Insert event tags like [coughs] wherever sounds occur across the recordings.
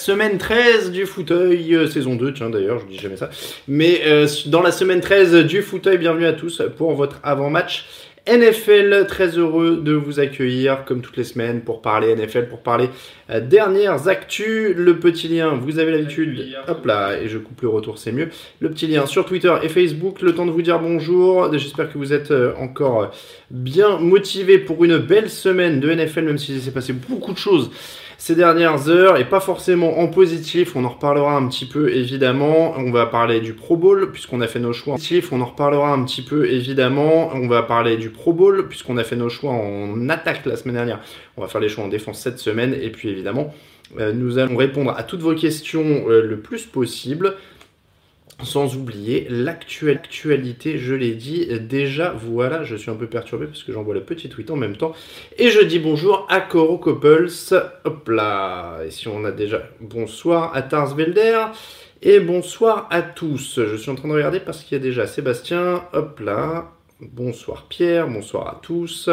Semaine 13 du fauteuil, euh, saison 2, tiens d'ailleurs, je dis jamais ça. Mais euh, dans la semaine 13 du fauteuil, bienvenue à tous pour votre avant-match NFL. Très heureux de vous accueillir comme toutes les semaines pour parler NFL, pour parler euh, dernières actus. Le petit lien, vous avez l'habitude, hop là, et je coupe le retour, c'est mieux. Le petit lien sur Twitter et Facebook. Le temps de vous dire bonjour. J'espère que vous êtes encore bien motivés pour une belle semaine de NFL, même s'il s'est passé beaucoup de choses ces dernières heures et pas forcément en positif. On en reparlera un petit peu évidemment. On va parler du Pro Bowl puisqu'on a fait nos choix en positif. On en reparlera un petit peu évidemment. On va parler du Pro Bowl puisqu'on a fait nos choix en attaque la semaine dernière. On va faire les choix en défense cette semaine et puis évidemment euh, nous allons répondre à toutes vos questions euh, le plus possible. Sans oublier l'actualité, je l'ai dit déjà, voilà, je suis un peu perturbé parce que j'envoie le petit tweet en même temps. Et je dis bonjour à Coro Couples, hop là, et si on a déjà bonsoir à Tarsvelder, et bonsoir à tous. Je suis en train de regarder parce qu'il y a déjà Sébastien, hop là, bonsoir Pierre, bonsoir à tous.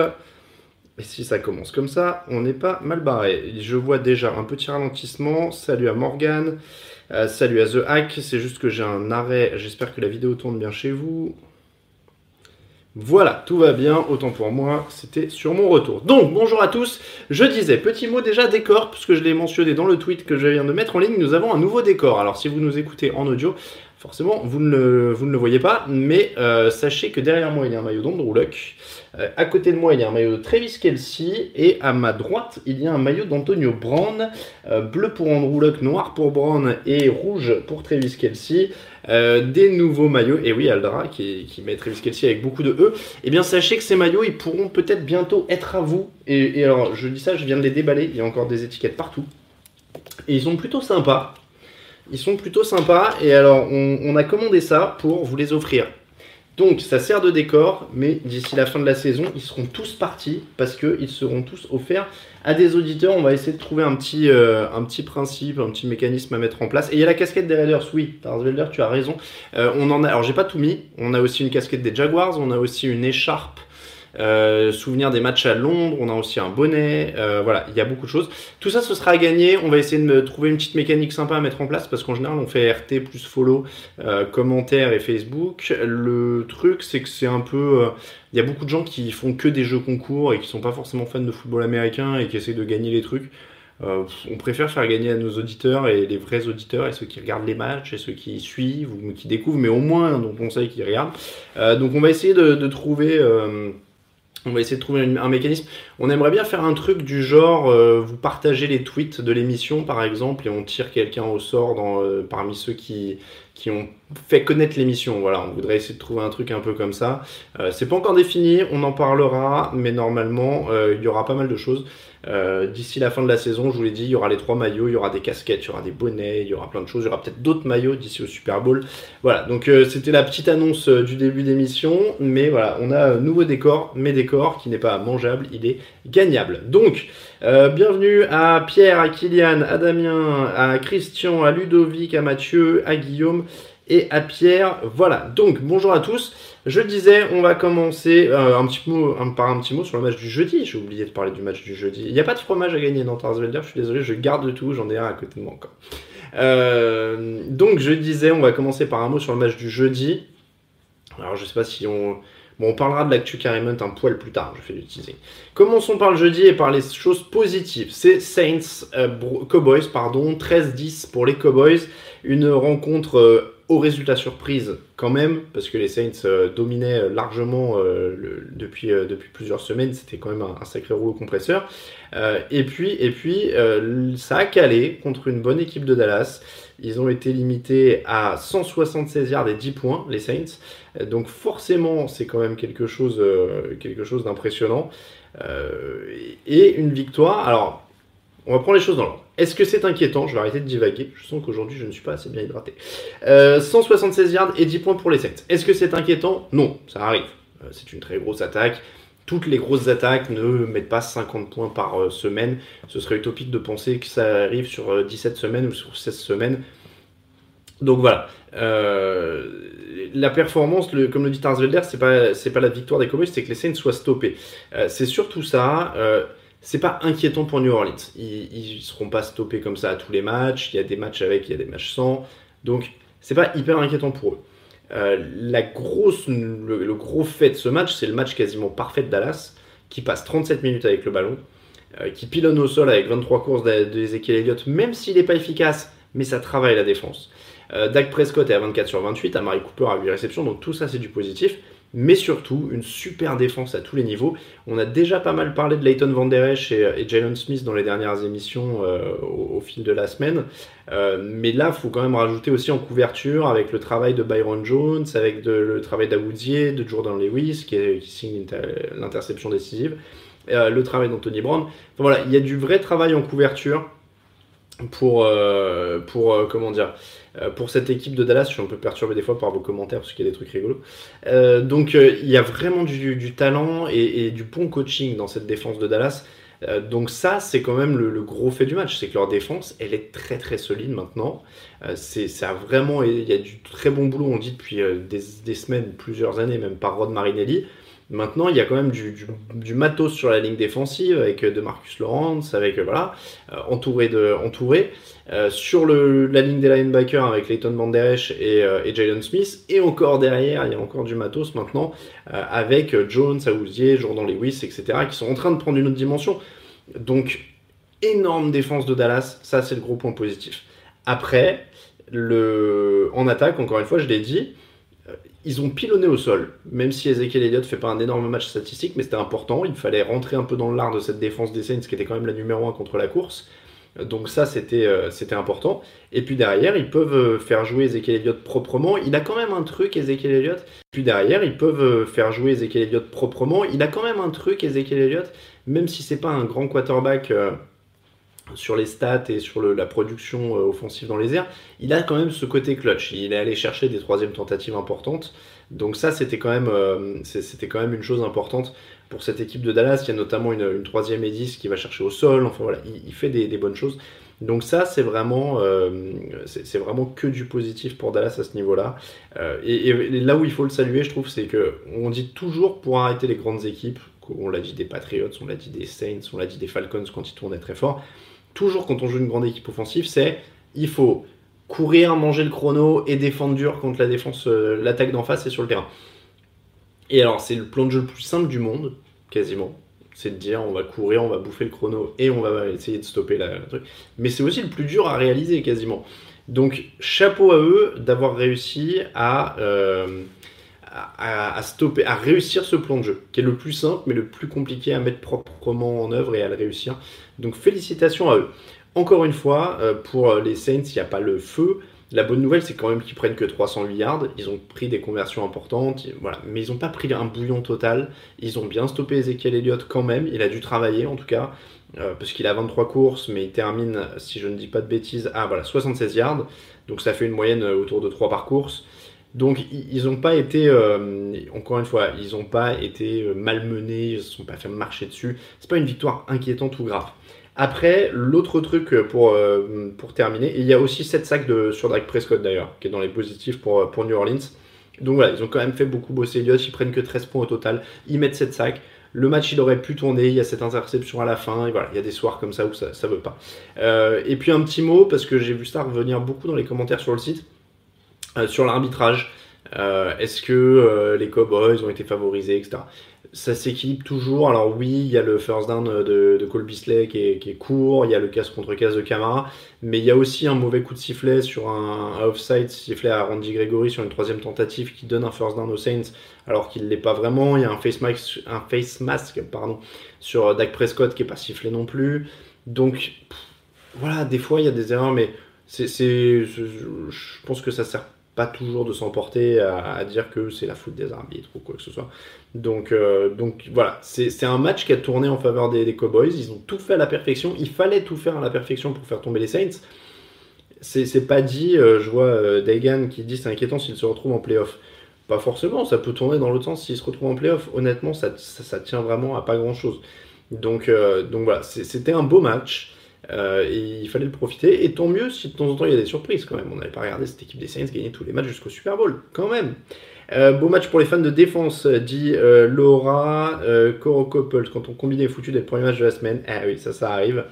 Et si ça commence comme ça, on n'est pas mal barré. Je vois déjà un petit ralentissement, salut à Morgane. Euh, salut à The Hack, c'est juste que j'ai un arrêt. J'espère que la vidéo tourne bien chez vous. Voilà, tout va bien, autant pour moi, c'était sur mon retour. Donc, bonjour à tous, je disais, petit mot déjà décor, puisque je l'ai mentionné dans le tweet que je viens de mettre en ligne, nous avons un nouveau décor. Alors, si vous nous écoutez en audio, forcément, vous ne le, voyez pas, mais euh, sachez que derrière moi, il y a un maillot d'Andrew. Euh, à côté de moi, il y a un maillot de Travis Kelsey. Et à ma droite, il y a un maillot d'Antonio Brown. Euh, bleu pour Andrew noir pour Brown et rouge pour Travis Kelsey. des nouveaux maillots, et oui, Aldra qui, met Travis Kelsey avec beaucoup de E, et eh bien sachez que ces maillots, ils pourront peut-être bientôt être à vous. Et alors, je dis ça, je viens de les déballer, il y a encore des étiquettes partout. Et ils sont plutôt sympas. Ils sont plutôt sympas. Et alors, on, a commandé ça pour vous les offrir. Donc, ça sert de décor, mais d'ici la fin de la saison, ils seront tous partis parce qu'ils seront tous offerts à des auditeurs. On va essayer de trouver un petit, euh, principe, un petit mécanisme à mettre en place. Et il y a la casquette des Raiders, oui, Tarsvelder, tu as raison. Euh, on en a, alors j'ai pas tout mis. On a aussi une casquette des Jaguars, on a aussi une écharpe euh, souvenir des matchs à Londres, on a aussi un bonnet, euh, voilà, il y a beaucoup de choses. Tout ça, ce sera à gagner. On va essayer de trouver une petite mécanique sympa à mettre en place parce qu'en général, on fait RT plus follow, euh, commentaires et Facebook. Le truc, c'est que c'est un peu. Il y a beaucoup de gens qui font que des jeux concours et qui sont pas forcément fans de football américain et qui essayent de gagner les trucs. on préfère faire gagner à nos auditeurs et les vrais auditeurs et ceux qui regardent les matchs et ceux qui suivent ou qui découvrent, mais au moins on sait qu'ils regardent. donc on va essayer de trouver on va essayer de trouver un mécanisme. On aimerait bien faire un truc du genre, euh, vous partagez les tweets de l'émission par exemple, et on tire quelqu'un au sort euh, parmi ceux qui ont fait connaître l'émission. Voilà, on voudrait essayer de trouver un truc un peu comme ça. Euh, c'est pas encore défini, on en parlera, mais normalement, il y aura pas mal de choses. Euh, d'ici la fin de la saison, je vous l'ai dit, il y aura les trois maillots, il y aura des casquettes, il y aura des bonnets, il y aura plein de choses, il y aura peut-être d'autres maillots d'ici au Super Bowl. Voilà, donc euh, c'était la petite annonce euh, du début d'émission, mais voilà, on a un nouveau décor, mais décor qui n'est pas mangeable, il est gagnable. Donc, bienvenue à Pierre, à Kylian, à Damien, à Christian, à Ludovic, à Mathieu, à Guillaume et à Pierre. Voilà, donc bonjour à tous. Je disais, on va commencer euh, un petit mot, par un petit mot sur le match du jeudi. J'ai oublié de parler du match du jeudi. Il n'y a pas de fromage à gagner dans Tarsvelder, je suis désolé, je garde tout, j'en ai un à côté de moi encore. Euh, donc je disais, on va commencer par un mot sur le match du jeudi. Alors je sais pas si on... Bon, on parlera de l'actu carrément un poil plus tard, je fais du teasing. Commençons par le jeudi et par les choses positives. C'est Saints euh, Cowboys, pardon, 13-10 pour les Cowboys. Une rencontre au résultat surprise quand même, parce que les Saints euh, dominaient largement euh, depuis, euh, depuis plusieurs semaines, c'était quand même un, sacré rouleau compresseur. et puis, et puis ça a calé contre une bonne équipe de Dallas. Ils ont été limités à 176 yards et 10 points, les Saints. Donc forcément, c'est quand même quelque chose, quelque chose d'impressionnant. et une victoire. Alors, on va prendre les choses dans l'ordre. Est-ce que c'est inquiétant? Je vais arrêter de divaguer. Je sens qu'aujourd'hui, je ne suis pas assez bien hydraté. 176 yards et 10 points pour les Saints. Est-ce que c'est inquiétant? Non, ça arrive. c'est une très grosse attaque toutes les grosses attaques ne mettent pas 50 points par euh, semaine. Ce serait utopique de penser que ça arrive sur 17 euh, semaines ou sur 16 semaines. Donc voilà. Euh, la performance, comme le dit Tarsvelder, c'est pas pas la victoire des Cowboys, c'est que les Saints soient stoppés. c'est surtout ça. C'est pas inquiétant pour New Orleans. Ils, ne seront pas stoppés comme ça à tous les matchs. Il y a des matchs avec, il y a des matchs sans. Donc c'est pas hyper inquiétant pour eux. Euh, la grosse, le, gros fait de ce match, c'est le match quasiment parfait de Dallas, qui passe 37 minutes avec le ballon, euh, qui pilonne au sol avec 23 courses d'Ezekiel Elliott, même s'il n'est pas efficace, mais ça travaille la défense. Euh, Dak Prescott est à 24 sur 28, Amari Cooper a 8 réceptions, donc tout ça c'est du positif mais surtout une super défense à tous les niveaux. On a déjà pas mal parlé de Leighton Van Der et, Jalen Smith dans les dernières émissions euh, au, fil de la semaine, euh, mais là, il faut quand même rajouter aussi en couverture avec le travail de Byron Jones, avec le travail d'Awoudier, de Jordan Lewis qui, signe l'interception décisive, euh, le travail d'Anthony Brown. voilà, il y a du vrai travail en couverture pour, pour comment dire euh, pour cette équipe de Dallas. Je suis un peu perturbé des fois par vos commentaires parce qu'il y a des trucs rigolos. Euh, donc euh, il y a vraiment du, talent et, du bon coaching dans cette défense de Dallas. donc ça, c'est quand même le, gros fait du match, c'est que leur défense, elle est très très solide maintenant. c'est ça vraiment, il y a du très bon boulot, on dit depuis des, semaines, plusieurs années, même par Rod Marinelli. Maintenant, il y a quand même du, matos sur la ligne défensive avec euh, de Marcus Lawrence, avec euh, voilà, euh, entouré de entouré. sur la ligne des linebackers avec Leighton Banderesh et, et Jalen Smith. Et encore derrière, il y a encore du matos maintenant avec Jones, Aouzier, Jordan Lewis, etc. qui sont en train de prendre une autre dimension. Donc, énorme défense de Dallas, ça c'est le gros point positif. Après, le... en attaque, encore une fois, je l'ai dit, ils ont pilonné au sol, même si Ezekiel Elliott fait pas un énorme match statistique, mais c'était important. Il fallait rentrer un peu dans l'art de cette défense des Saints, qui était quand même la numéro 1 contre la course. Donc ça, c'était euh, c'était important. Et puis derrière, ils peuvent euh, faire jouer Ezekiel Elliott proprement. Il a quand même un truc, Ezekiel Elliott. Puis derrière, ils peuvent euh, faire jouer Ezekiel Elliott proprement. Il a quand même un truc, Ezekiel Elliott, même si c'est pas un grand quarterback sur les stats et sur la production euh, offensive dans les airs, il a quand même ce côté clutch. Il est allé chercher des troisièmes tentatives importantes. Donc ça, c'était quand, même, euh, c'était quand même une chose importante pour cette équipe de Dallas. Il y a notamment une, troisième et 10 qui va chercher au sol. Enfin voilà, il, fait des, bonnes choses. Donc ça, c'est vraiment, euh, vraiment que du positif pour Dallas à ce niveau-là. et, là où il faut le saluer, je trouve, c'est que on dit toujours pour arrêter les grandes équipes, on l'a dit des Patriots, on l'a dit des Saints, on l'a dit des Falcons quand ils tournaient très fort toujours quand on joue une grande équipe offensive, c'est il faut courir, manger le chrono et défendre dur contre la défense, euh, l'attaque d'en face et sur le terrain. Et alors, c'est le plan de jeu le plus simple du monde, quasiment. C'est de dire on va courir, on va bouffer le chrono et on va essayer de stopper la, truc. Mais c'est aussi le plus dur à réaliser quasiment. Donc, chapeau à eux d'avoir réussi à, euh, à, stopper, à réussir ce plan de jeu, qui est le plus simple mais le plus compliqué à mettre proprement en œuvre et à le réussir. Donc félicitations à eux. Encore une fois, euh, pour les Saints, il n'y a pas le feu. La bonne nouvelle, c'est quand même qu'ils prennent que 308 yards. Ils ont pris des conversions importantes, voilà. mais ils n'ont pas pris un bouillon total. Ils ont bien stoppé Ezekiel Elliott quand même. Il a dû travailler en tout cas, euh, parce qu'il a 23 courses, mais il termine, si je ne dis pas de bêtises, à voilà, 76 yards. Donc ça fait une moyenne euh, autour de 3 par course. Donc ils n'ont pas été, encore une fois, ils n'ont pas été malmenés, ils ne se sont pas fait marcher dessus. C'est pas une victoire inquiétante ou grave. Après, l'autre truc pour, euh, pour terminer, il y a aussi 7 sacs de, sur Drake Prescott d'ailleurs, qui est dans les positifs pour, pour New Orleans. Donc voilà, ils ont quand même fait beaucoup bosser Elliott, ils prennent que 13 points au total, ils mettent 7 sacs. Le match il aurait pu tourner, il y a cette interception à la fin, et voilà, il y a des soirs comme ça où ça ne veut pas. Euh, et puis un petit mot, parce que j'ai vu ça revenir beaucoup dans les commentaires sur le site, euh, sur l'arbitrage. Est-ce que les Cowboys ont été favorisés, etc ça s'équilibre toujours. Alors oui, il y a le first down de, de Cole Bisley qui est, court, il y a le casse contre casse de Camara, mais il y a aussi un mauvais coup de sifflet sur un, offside sifflet à Randy Gregory sur une troisième tentative qui donne un first down aux Saints alors qu'il ne l'est pas vraiment. Il y a un face mask, un face mask pardon, sur Dak Prescott qui est pas sifflé non plus. Donc voilà, des fois il y a des erreurs, mais c'est, je pense que ça sert pas toujours de s'emporter à, dire que c'est la faute des arbitres ou quoi que ce soit. Donc, euh, donc voilà, c'est un match qui a tourné en faveur des, Cowboys. Ils ont tout fait à la perfection. Il fallait tout faire à la perfection pour faire tomber les Saints. C'est pas dit, je vois Dagan qui dit c'est inquiétant s'il se retrouve en playoff. Pas forcément, ça peut tourner dans l'autre sens s'il se retrouve en playoff. Honnêtement, ça, ça, tient vraiment à pas grand chose. Donc, donc voilà, c'était un beau match. Euh, il fallait le profiter. Et tant mieux si de temps en temps il y a des surprises quand même. On n'avait pas regardé cette équipe des Saints gagner tous les matchs jusqu'au Super Bowl, quand même. Euh, beau match pour les fans de défense, dit euh, Laura. Coro Couples, quand on combine les foutus dès le premier match de la semaine. Ah oui, ça, ça arrive.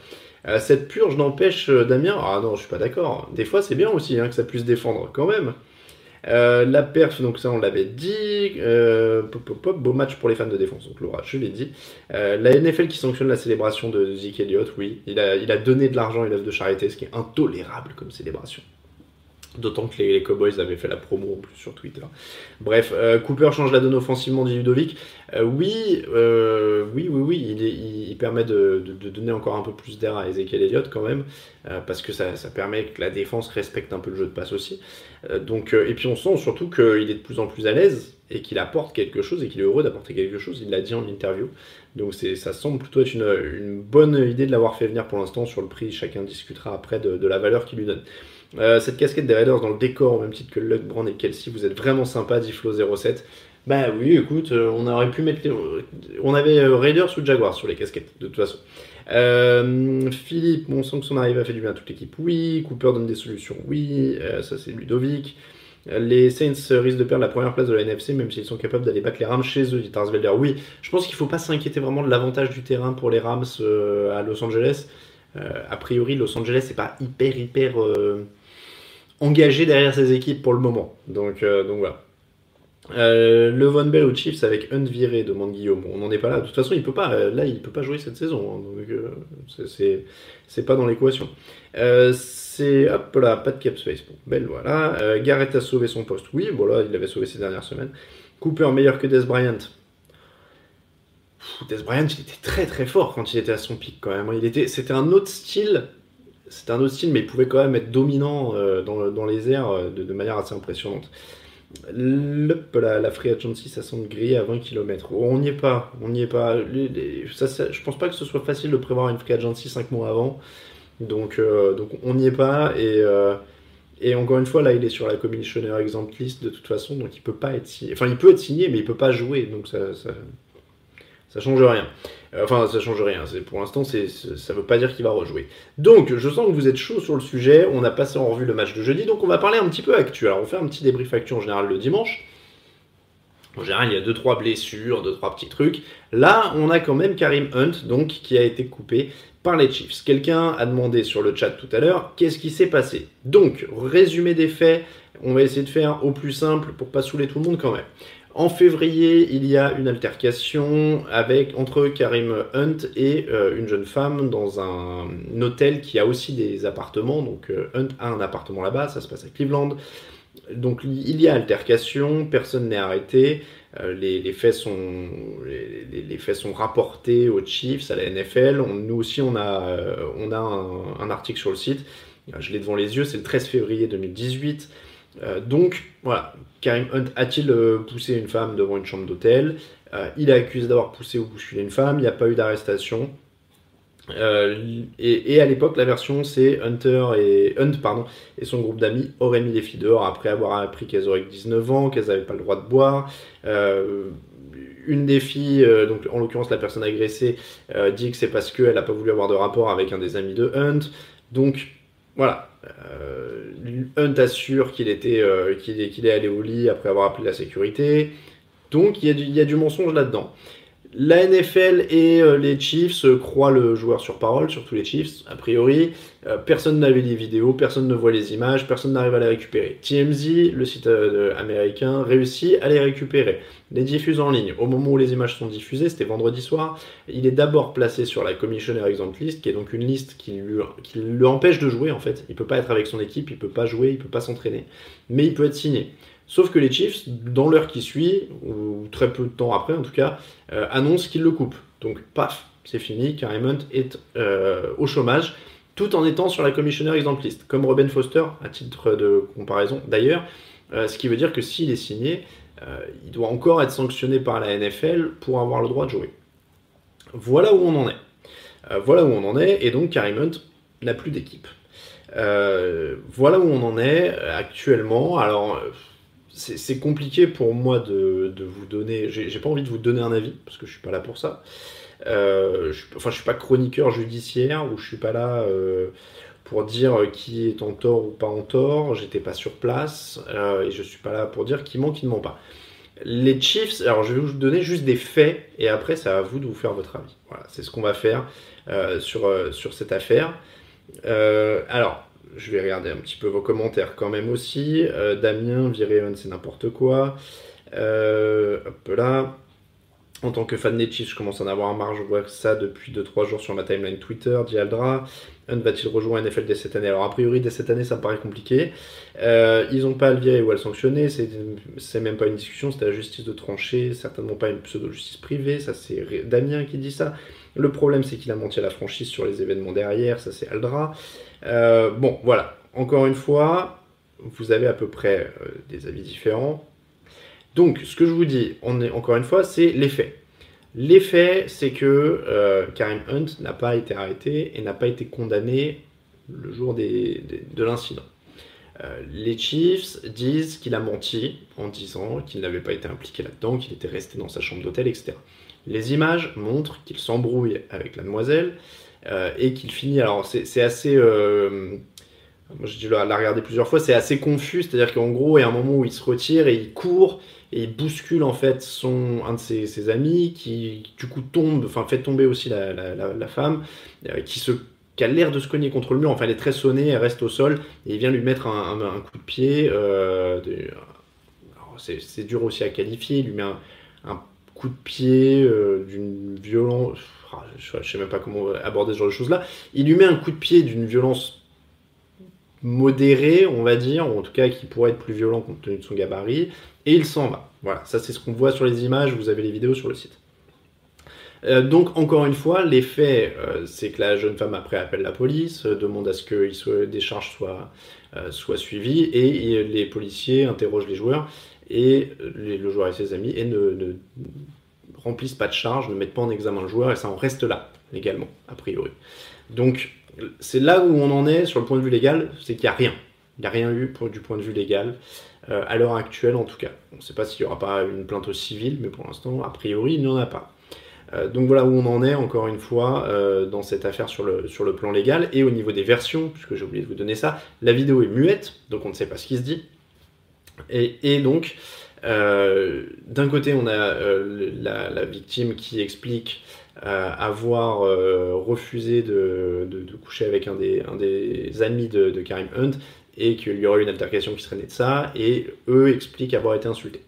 cette purge n'empêche Damien. Ah non, je suis pas d'accord. Des fois, c'est bien aussi hein, que ça puisse défendre, quand même. Euh, la perf, donc ça on l'avait dit. Euh, beau match pour les fans de défense, donc Laura, je l'ai dit. Euh, la NFL qui sanctionne la célébration de Zeke Elliott, oui. Il a, il a donné de l'argent et l'œuvre de charité, ce qui est intolérable comme célébration. D'autant que les, Cowboys avaient fait la promo en plus sur Twitter. Bref, euh, Cooper change la donne offensivement dit Ludovic. Euh, oui, euh, oui, oui, oui, il, permet de, donner encore un peu plus d'air à Ezekiel Elliott quand même, parce que ça, permet que la défense respecte un peu le jeu de passe aussi. donc, et puis on sent surtout qu'il est de plus en plus à l'aise et qu'il apporte quelque chose et qu'il est heureux d'apporter quelque chose. Il l'a dit en interview. Donc ça semble plutôt être une, bonne idée de l'avoir fait venir pour l'instant sur le prix. Chacun discutera après de la valeur qu'il lui donne. Euh, cette casquette des Raiders dans le décor, au même titre que Luck, Brand et Kelsey, vous êtes vraiment sympa, dit Flo07. Bah oui, écoute, euh, on aurait pu mettre. On avait euh, Raiders ou Jaguars sur les casquettes, de toute façon. Philippe, on sent que son arrivée a fait du bien à toute l'équipe, oui. Cooper donne des solutions, oui. ça, c'est Ludovic. Les Saints risquent de perdre la première place de la NFC, même s'ils sont capables d'aller battre les Rams chez eux, dit Tarsvelder. Oui, je pense qu'il ne faut pas s'inquiéter vraiment de l'avantage du terrain pour les Rams à Los Angeles. a priori, Los Angeles, c'est pas hyper, hyper engagé derrière ses équipes pour le moment. Donc, euh, donc voilà. Euh, le Von Bell aux Chiefs avec un viré, demande Guillaume. On n'en est pas là. De toute façon, il peut pas. Euh, là, il peut pas jouer cette saison. Hein. donc, c'est pas dans l'équation. c'est hop là, pas de cap space. Bon, Bell, voilà. Garrett a sauvé son poste. Oui, voilà, il l'avait sauvé ces dernières semaines. Cooper meilleur que Des Bryant. Des Bryant, il était très très fort quand il était à son pic quand même. Il était, c'était un autre style c'était un autre style, mais il pouvait quand même être dominant euh, dans, les airs euh, de, manière assez impressionnante. la, la free agency, ça semble grillé à 20 km. on n'y est pas, on n'y est pas. je pense pas que ce soit facile de prévoir une free agency 5 mois avant. Donc, euh, donc on n'y est pas. Et, et encore une fois, là, il est sur la commissioner exempt list de toute façon, donc il peut pas être signé. Enfin, il peut être signé, mais il peut pas jouer. Donc ça, ça, ça change rien. Euh, enfin, ça change rien. Pour l'instant, ça ne veut pas dire qu'il va rejouer. Donc, je sens que vous êtes chaud sur le sujet. On a passé en revue le match de jeudi, donc on va parler un petit peu actu. Alors, on fait un petit débrief actu en général le dimanche. En général, il y a 2-3 blessures, 2-3 petits trucs. Là, on a quand même Karim Hunt, donc, qui a été coupé par les Chiefs. Quelqu'un a demandé sur le chat tout à l'heure qu'est-ce qui s'est passé? Donc, résumé des faits, on va essayer de faire au plus simple pour pas saouler tout le monde quand même. En février, il y a une altercation entre Karim Hunt et euh, une jeune femme dans un, hôtel qui a aussi des appartements. Donc euh, Hunt a un appartement là-bas, ça se passe à Cleveland. Donc il y a altercation, personne n'est arrêté. Euh, les, faits sont, rapportés aux Chiefs, à la NFL. nous aussi, on a, un, article sur le site. Je l'ai devant les yeux, c'est le 13 février 2018. Donc voilà, Karim Hunt a-t-il euh, poussé une femme devant une chambre d'hôtel? Euh, Il est accusé d'avoir poussé ou bousculé une femme, il n'y a pas eu d'arrestation. Euh, et, à l'époque, la version c'est Hunter et Hunt et son groupe d'amis auraient mis les filles dehors après avoir appris qu'elles auraient 19 ans, qu'elles n'avaient pas le droit de boire. une des filles, donc en l'occurrence la personne agressée, dit que c'est parce qu'elle n'a pas voulu avoir de rapport avec un des amis de Hunt. Donc voilà, euh, Hunt assure qu'il était, euh, qu'il est, allé au lit après avoir appelé la sécurité. Donc il y a du mensonge là-dedans. La NFL et euh, les Chiefs croient le joueur sur parole, surtout les Chiefs, a priori. Euh, personne n'avait les vidéos, personne ne voit les images, personne n'arrive à les récupérer. TMZ, le site euh, américain, réussit à les récupérer. Les diffuse en ligne. Au moment où les images sont diffusées, c'était vendredi soir, il est d'abord placé sur la Commissioner Exempt List, qui est donc une liste qui lui, qui empêche de jouer en fait. Il peut pas être avec son équipe, il peut pas jouer, il peut pas s'entraîner. Mais il peut être signé. Sauf que les Chiefs, dans l'heure qui suit, ou très peu de temps après en tout cas, euh, annoncent qu'ils le coupent. Donc paf, c'est fini, Karim est euh, au chômage, tout en étant sur la commissionnaire exempliste, comme Robin Foster, à titre de comparaison. D'ailleurs, ce qui veut dire que s'il est signé, il doit encore être sanctionné par la NFL pour avoir le droit de jouer. Voilà où on en est. voilà où on en est, et donc Karim Hunt n'a plus d'équipe. voilà où on en est actuellement. Alors, c'est compliqué pour moi de, vous donner. J'ai pas envie de vous donner un avis parce que je suis pas là pour ça. Euh, je, enfin, je suis pas chroniqueur judiciaire ou je suis pas là euh, pour dire qui est en tort ou pas en tort. J'étais pas sur place euh, et je suis pas là pour dire qui ment, qui ne ment pas. Les Chiefs, alors je vais vous donner juste des faits et après c'est à vous de vous faire votre avis. Voilà, c'est ce qu'on va faire sur, sur cette affaire. alors, je vais regarder un petit peu vos commentaires quand même aussi. Euh, Damien, viré c'est n'importe quoi. Euh, hop là. En tant que fan des Chiefs, je commence à en avoir marre. Je vois ça depuis 2-3 jours sur ma timeline Twitter. Dialdra. Un va-t-il rejoindre NFL dès cette année Alors, a priori, dès cette année, ça me paraît compliqué. Euh, ils n'ont pas à le virer ou à le sanctionner. C'est même pas une discussion. C'est la justice de trancher. Certainement pas une pseudo-justice privée. Ça, c'est Damien qui dit ça. Le problème, c'est qu'il a menti à la franchise sur les événements derrière. Ça, c'est Aldra. Euh, bon, voilà. Encore une fois, vous avez à peu près euh, des avis différents. Donc, ce que je vous dis, on est, encore une fois, c'est l'effet. L'effet, c'est que euh, Karim Hunt n'a pas été arrêté et n'a pas été condamné le jour de l'incident. les Chiefs disent qu'il a menti en disant qu'il n'avait pas été impliqué là-dedans, qu'il était resté dans sa chambre d'hôtel, etc. Les images montrent qu'il s'embrouille avec la demoiselle, euh, et qu'il finit. Alors, c'est assez. Euh, moi, j'ai dû la, regarder plusieurs fois. C'est assez confus, c'est-à-dire qu'en gros, il y a un moment où il se retire et il court et il bouscule en fait son, un de ses, amis qui, du coup, tombe, enfin, fait tomber aussi la, la, femme, euh, qui se qui a l'air de se cogner contre le mur, enfin elle est très sonnée, elle reste au sol, et il vient lui mettre un, un, coup de pied. Euh, c'est dur aussi à qualifier, il lui met un, coup de pied d'une violence, ah, je ne sais même pas comment aborder ce genre de choses-là. Il lui met un coup de pied d'une violence modérée, on va dire, ou en tout cas qui pourrait être plus violent compte tenu de son gabarit, et il s'en va. Voilà, ça c'est ce qu'on voit sur les images, vous avez les vidéos sur le site. Euh, donc encore une fois, l'effet, euh, c'est que la jeune femme après appelle la police, euh, demande à ce que des charges soient, soient suivies, et, les policiers interrogent les joueurs, et le joueur et ses amis, et ne remplissent pas de charge, ne mettent pas en examen le joueur et ça en reste là, légalement, a priori. Donc c'est là où on en est sur le point de vue légal, c'est qu'il n'y a rien. Il n'y a rien eu du point de vue légal, euh, à l'heure actuelle en tout cas. On ne sait pas s'il n'y aura pas une plainte civile, mais pour l'instant, a priori, il n'y en a pas. Euh, donc voilà où on en est, encore une fois, euh, dans cette affaire sur le, plan légal. Et au niveau des versions, puisque j'ai oublié de vous donner ça, la vidéo est muette, donc on ne sait pas ce qui se dit. Et donc, euh, d'un côté, on a euh, la, victime qui explique euh, avoir refusé de, coucher avec un des, amis de, Karim Hunt et qu'il y aurait une altercation qui serait née de ça, et eux expliquent avoir été insultés.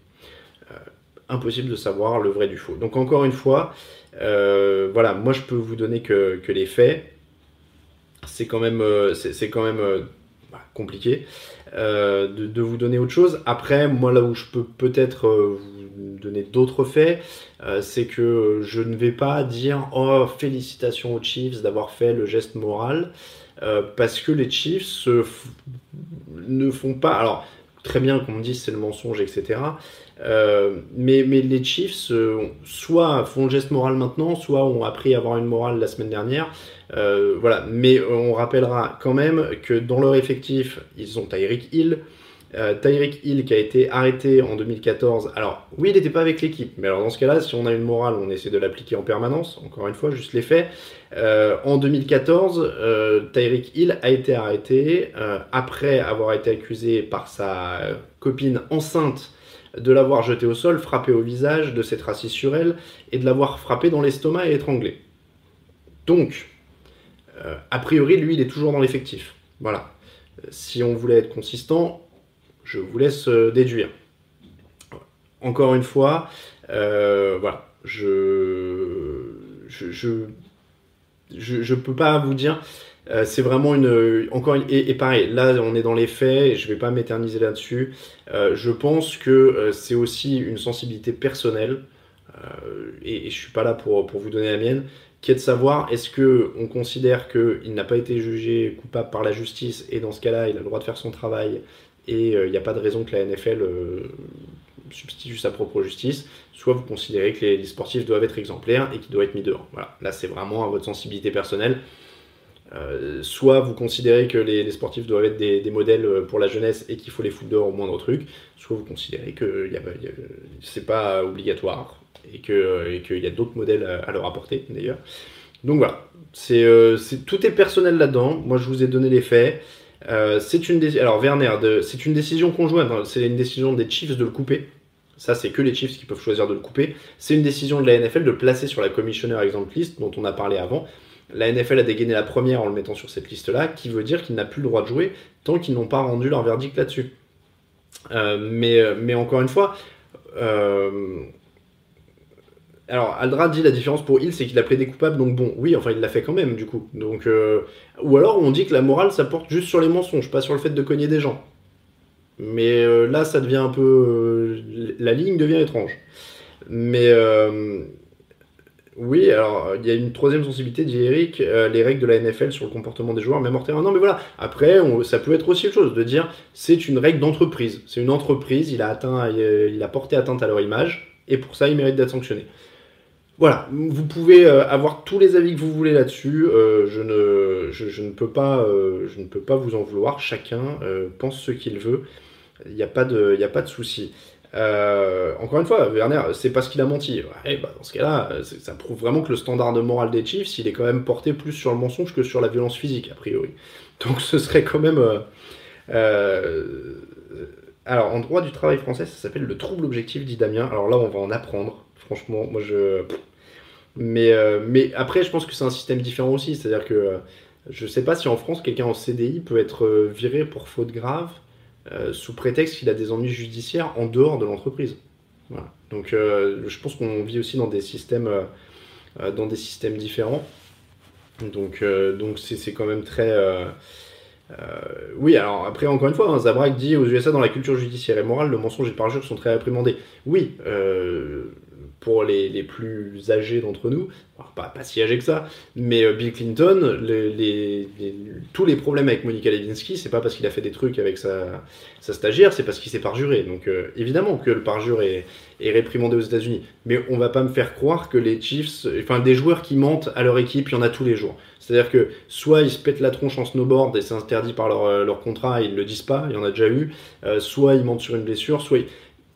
impossible de savoir le vrai du faux. Donc encore une fois, voilà, moi je peux vous donner que, les faits. C'est quand même, c'est quand même bah, compliqué. Euh, de, vous donner autre chose. Après, moi là où je peux peut-être euh, vous donner d'autres faits, euh, c'est que je ne vais pas dire oh félicitations aux Chiefs d'avoir fait le geste moral, parce que les Chiefs ne font pas. Alors très bien qu'on me dise c'est le mensonge, etc. mais, mais les Chiefs, soit font le geste moral maintenant, soit ont appris à avoir une morale la semaine dernière. Euh, voilà, mais on rappellera quand même que dans leur effectif, ils ont Tyreek Hill. Euh, Hill qui a été arrêté en 2014. Alors, oui, il n'était pas avec l'équipe, mais alors dans ce cas-là, si on a une morale, on essaie de l'appliquer en permanence. Encore une fois, juste les faits. Euh, en 2014, euh, Hill a été arrêté après avoir été accusé par sa copine enceinte de l'avoir jeté au sol, frappé au visage, de s'être assis sur elle et de l'avoir frappé dans l'estomac et étranglé. Donc, euh, a priori, lui, il est toujours dans l'effectif. Voilà. Euh, si on voulait être consistant, je vous laisse euh, déduire. Encore une fois, voilà, je je, je, peux pas vous dire. c'est vraiment une encore et, pareil. Là, on est dans les faits. Et je vais pas m'éterniser là-dessus. je pense que c'est aussi une sensibilité personnelle. et, et, je suis pas là pour, pour vous donner la mienne qui est de savoir est-ce que on considère qu'il n'a pas été jugé coupable par la justice et dans ce cas-là il a le droit de faire son travail et il n'y a pas de raison que la NFL substitue sa propre justice, soit vous considérez que les, sportifs doivent être exemplaires et qu'ils doivent être mis dehors. Voilà, là c'est vraiment à votre sensibilité personnelle. Euh, soit vous considérez que les, sportifs doivent être des, modèles pour la jeunesse et qu'il faut les foutre dehors au moindre truc, soit vous considérez que c'est pas obligatoire et qu'il y a d'autres modèles à, leur apporter d'ailleurs. Donc voilà, euh, c'est tout est personnel là-dedans. Moi je vous ai donné les faits. Euh, c'est une alors Werner, c'est une décision conjointe. Hein. C'est une décision des Chiefs de le couper. Ça, c'est que les Chiefs qui peuvent choisir de le couper. C'est une décision de la NFL de le placer sur la Commissioner Exempt List dont on a parlé avant. La NFL a dégainé la première en le mettant sur cette liste-là, qui veut dire qu'il n'a plus le droit de jouer tant qu'ils n'ont pas rendu leur verdict là-dessus. Euh, mais, euh, mais encore une fois, alors Aldra dit la différence pour Hill, c'est qu'il a plaidé coupable, donc bon, oui, enfin il l'a fait quand même du coup. Donc, ou alors on dit que la morale ça porte juste sur les mensonges, pas sur le fait de cogner des gens. Mais là ça devient un peu, la ligne devient étrange. Mais oui, alors il y a une troisième sensibilité, dit Eric, euh, les règles de la NFL sur le comportement des joueurs, même en terrain. Non, mais voilà. Après, ça peut être aussi autre chose de dire c'est une règle d'entreprise. C'est une entreprise, il a porté atteinte à leur image, et pour ça, il mérite d'être sanctionné. Voilà, vous pouvez euh, avoir tous les avis que vous voulez là-dessus. Euh, je, ne, je, ne peux pas, je ne peux pas vous en vouloir. Chacun pense ce qu'il veut. Il n'y a pas de, de souci. Euh, encore une fois, Werner, c'est parce qu'il a menti. Bah, dans ce cas-là, ça prouve vraiment que le standard de morale des Chiefs, il est quand même porté plus sur le mensonge que sur la violence physique, a priori. Donc ce serait quand même... Euh, euh, alors, en droit du travail français, ça s'appelle le trouble objectif, dit Damien. Alors là, on va en apprendre. Franchement, moi je... Mais, mais après, je pense que c'est un système différent aussi. C'est-à-dire que je sais pas si en France, quelqu'un en CDI peut être viré pour faute grave euh, sous prétexte qu'il a des ennuis judiciaires en dehors de l'entreprise. Donc euh, je pense qu'on vit aussi dans des systèmes, euh, dans des systèmes différents. Donc donc c'est quand même très... oui, alors après, encore une fois, hein, Zabrak dit aux USA dans la culture judiciaire et morale, le mensonge et le parjure sont très réprimandés. Oui, pour les, les, plus âgés d'entre nous, pas, pas, si âgés que ça, mais euh, Bill Clinton, tous les problèmes avec Monica Lewinsky, c'est pas parce qu'il a fait des trucs avec sa, sa stagiaire, c'est parce qu'il s'est parjuré. Donc euh, évidemment que le parjure est, est réprimandé aux États-Unis, mais on va pas me faire croire que les Chiefs, enfin des joueurs qui mentent à leur équipe, il y en a tous les jours. C'est-à-dire que soit ils se pètent la tronche en snowboard et c'est interdit par leur, euh, leur contrat, et ils le disent pas, il y en a déjà eu, soit ils mentent sur une blessure, soit ils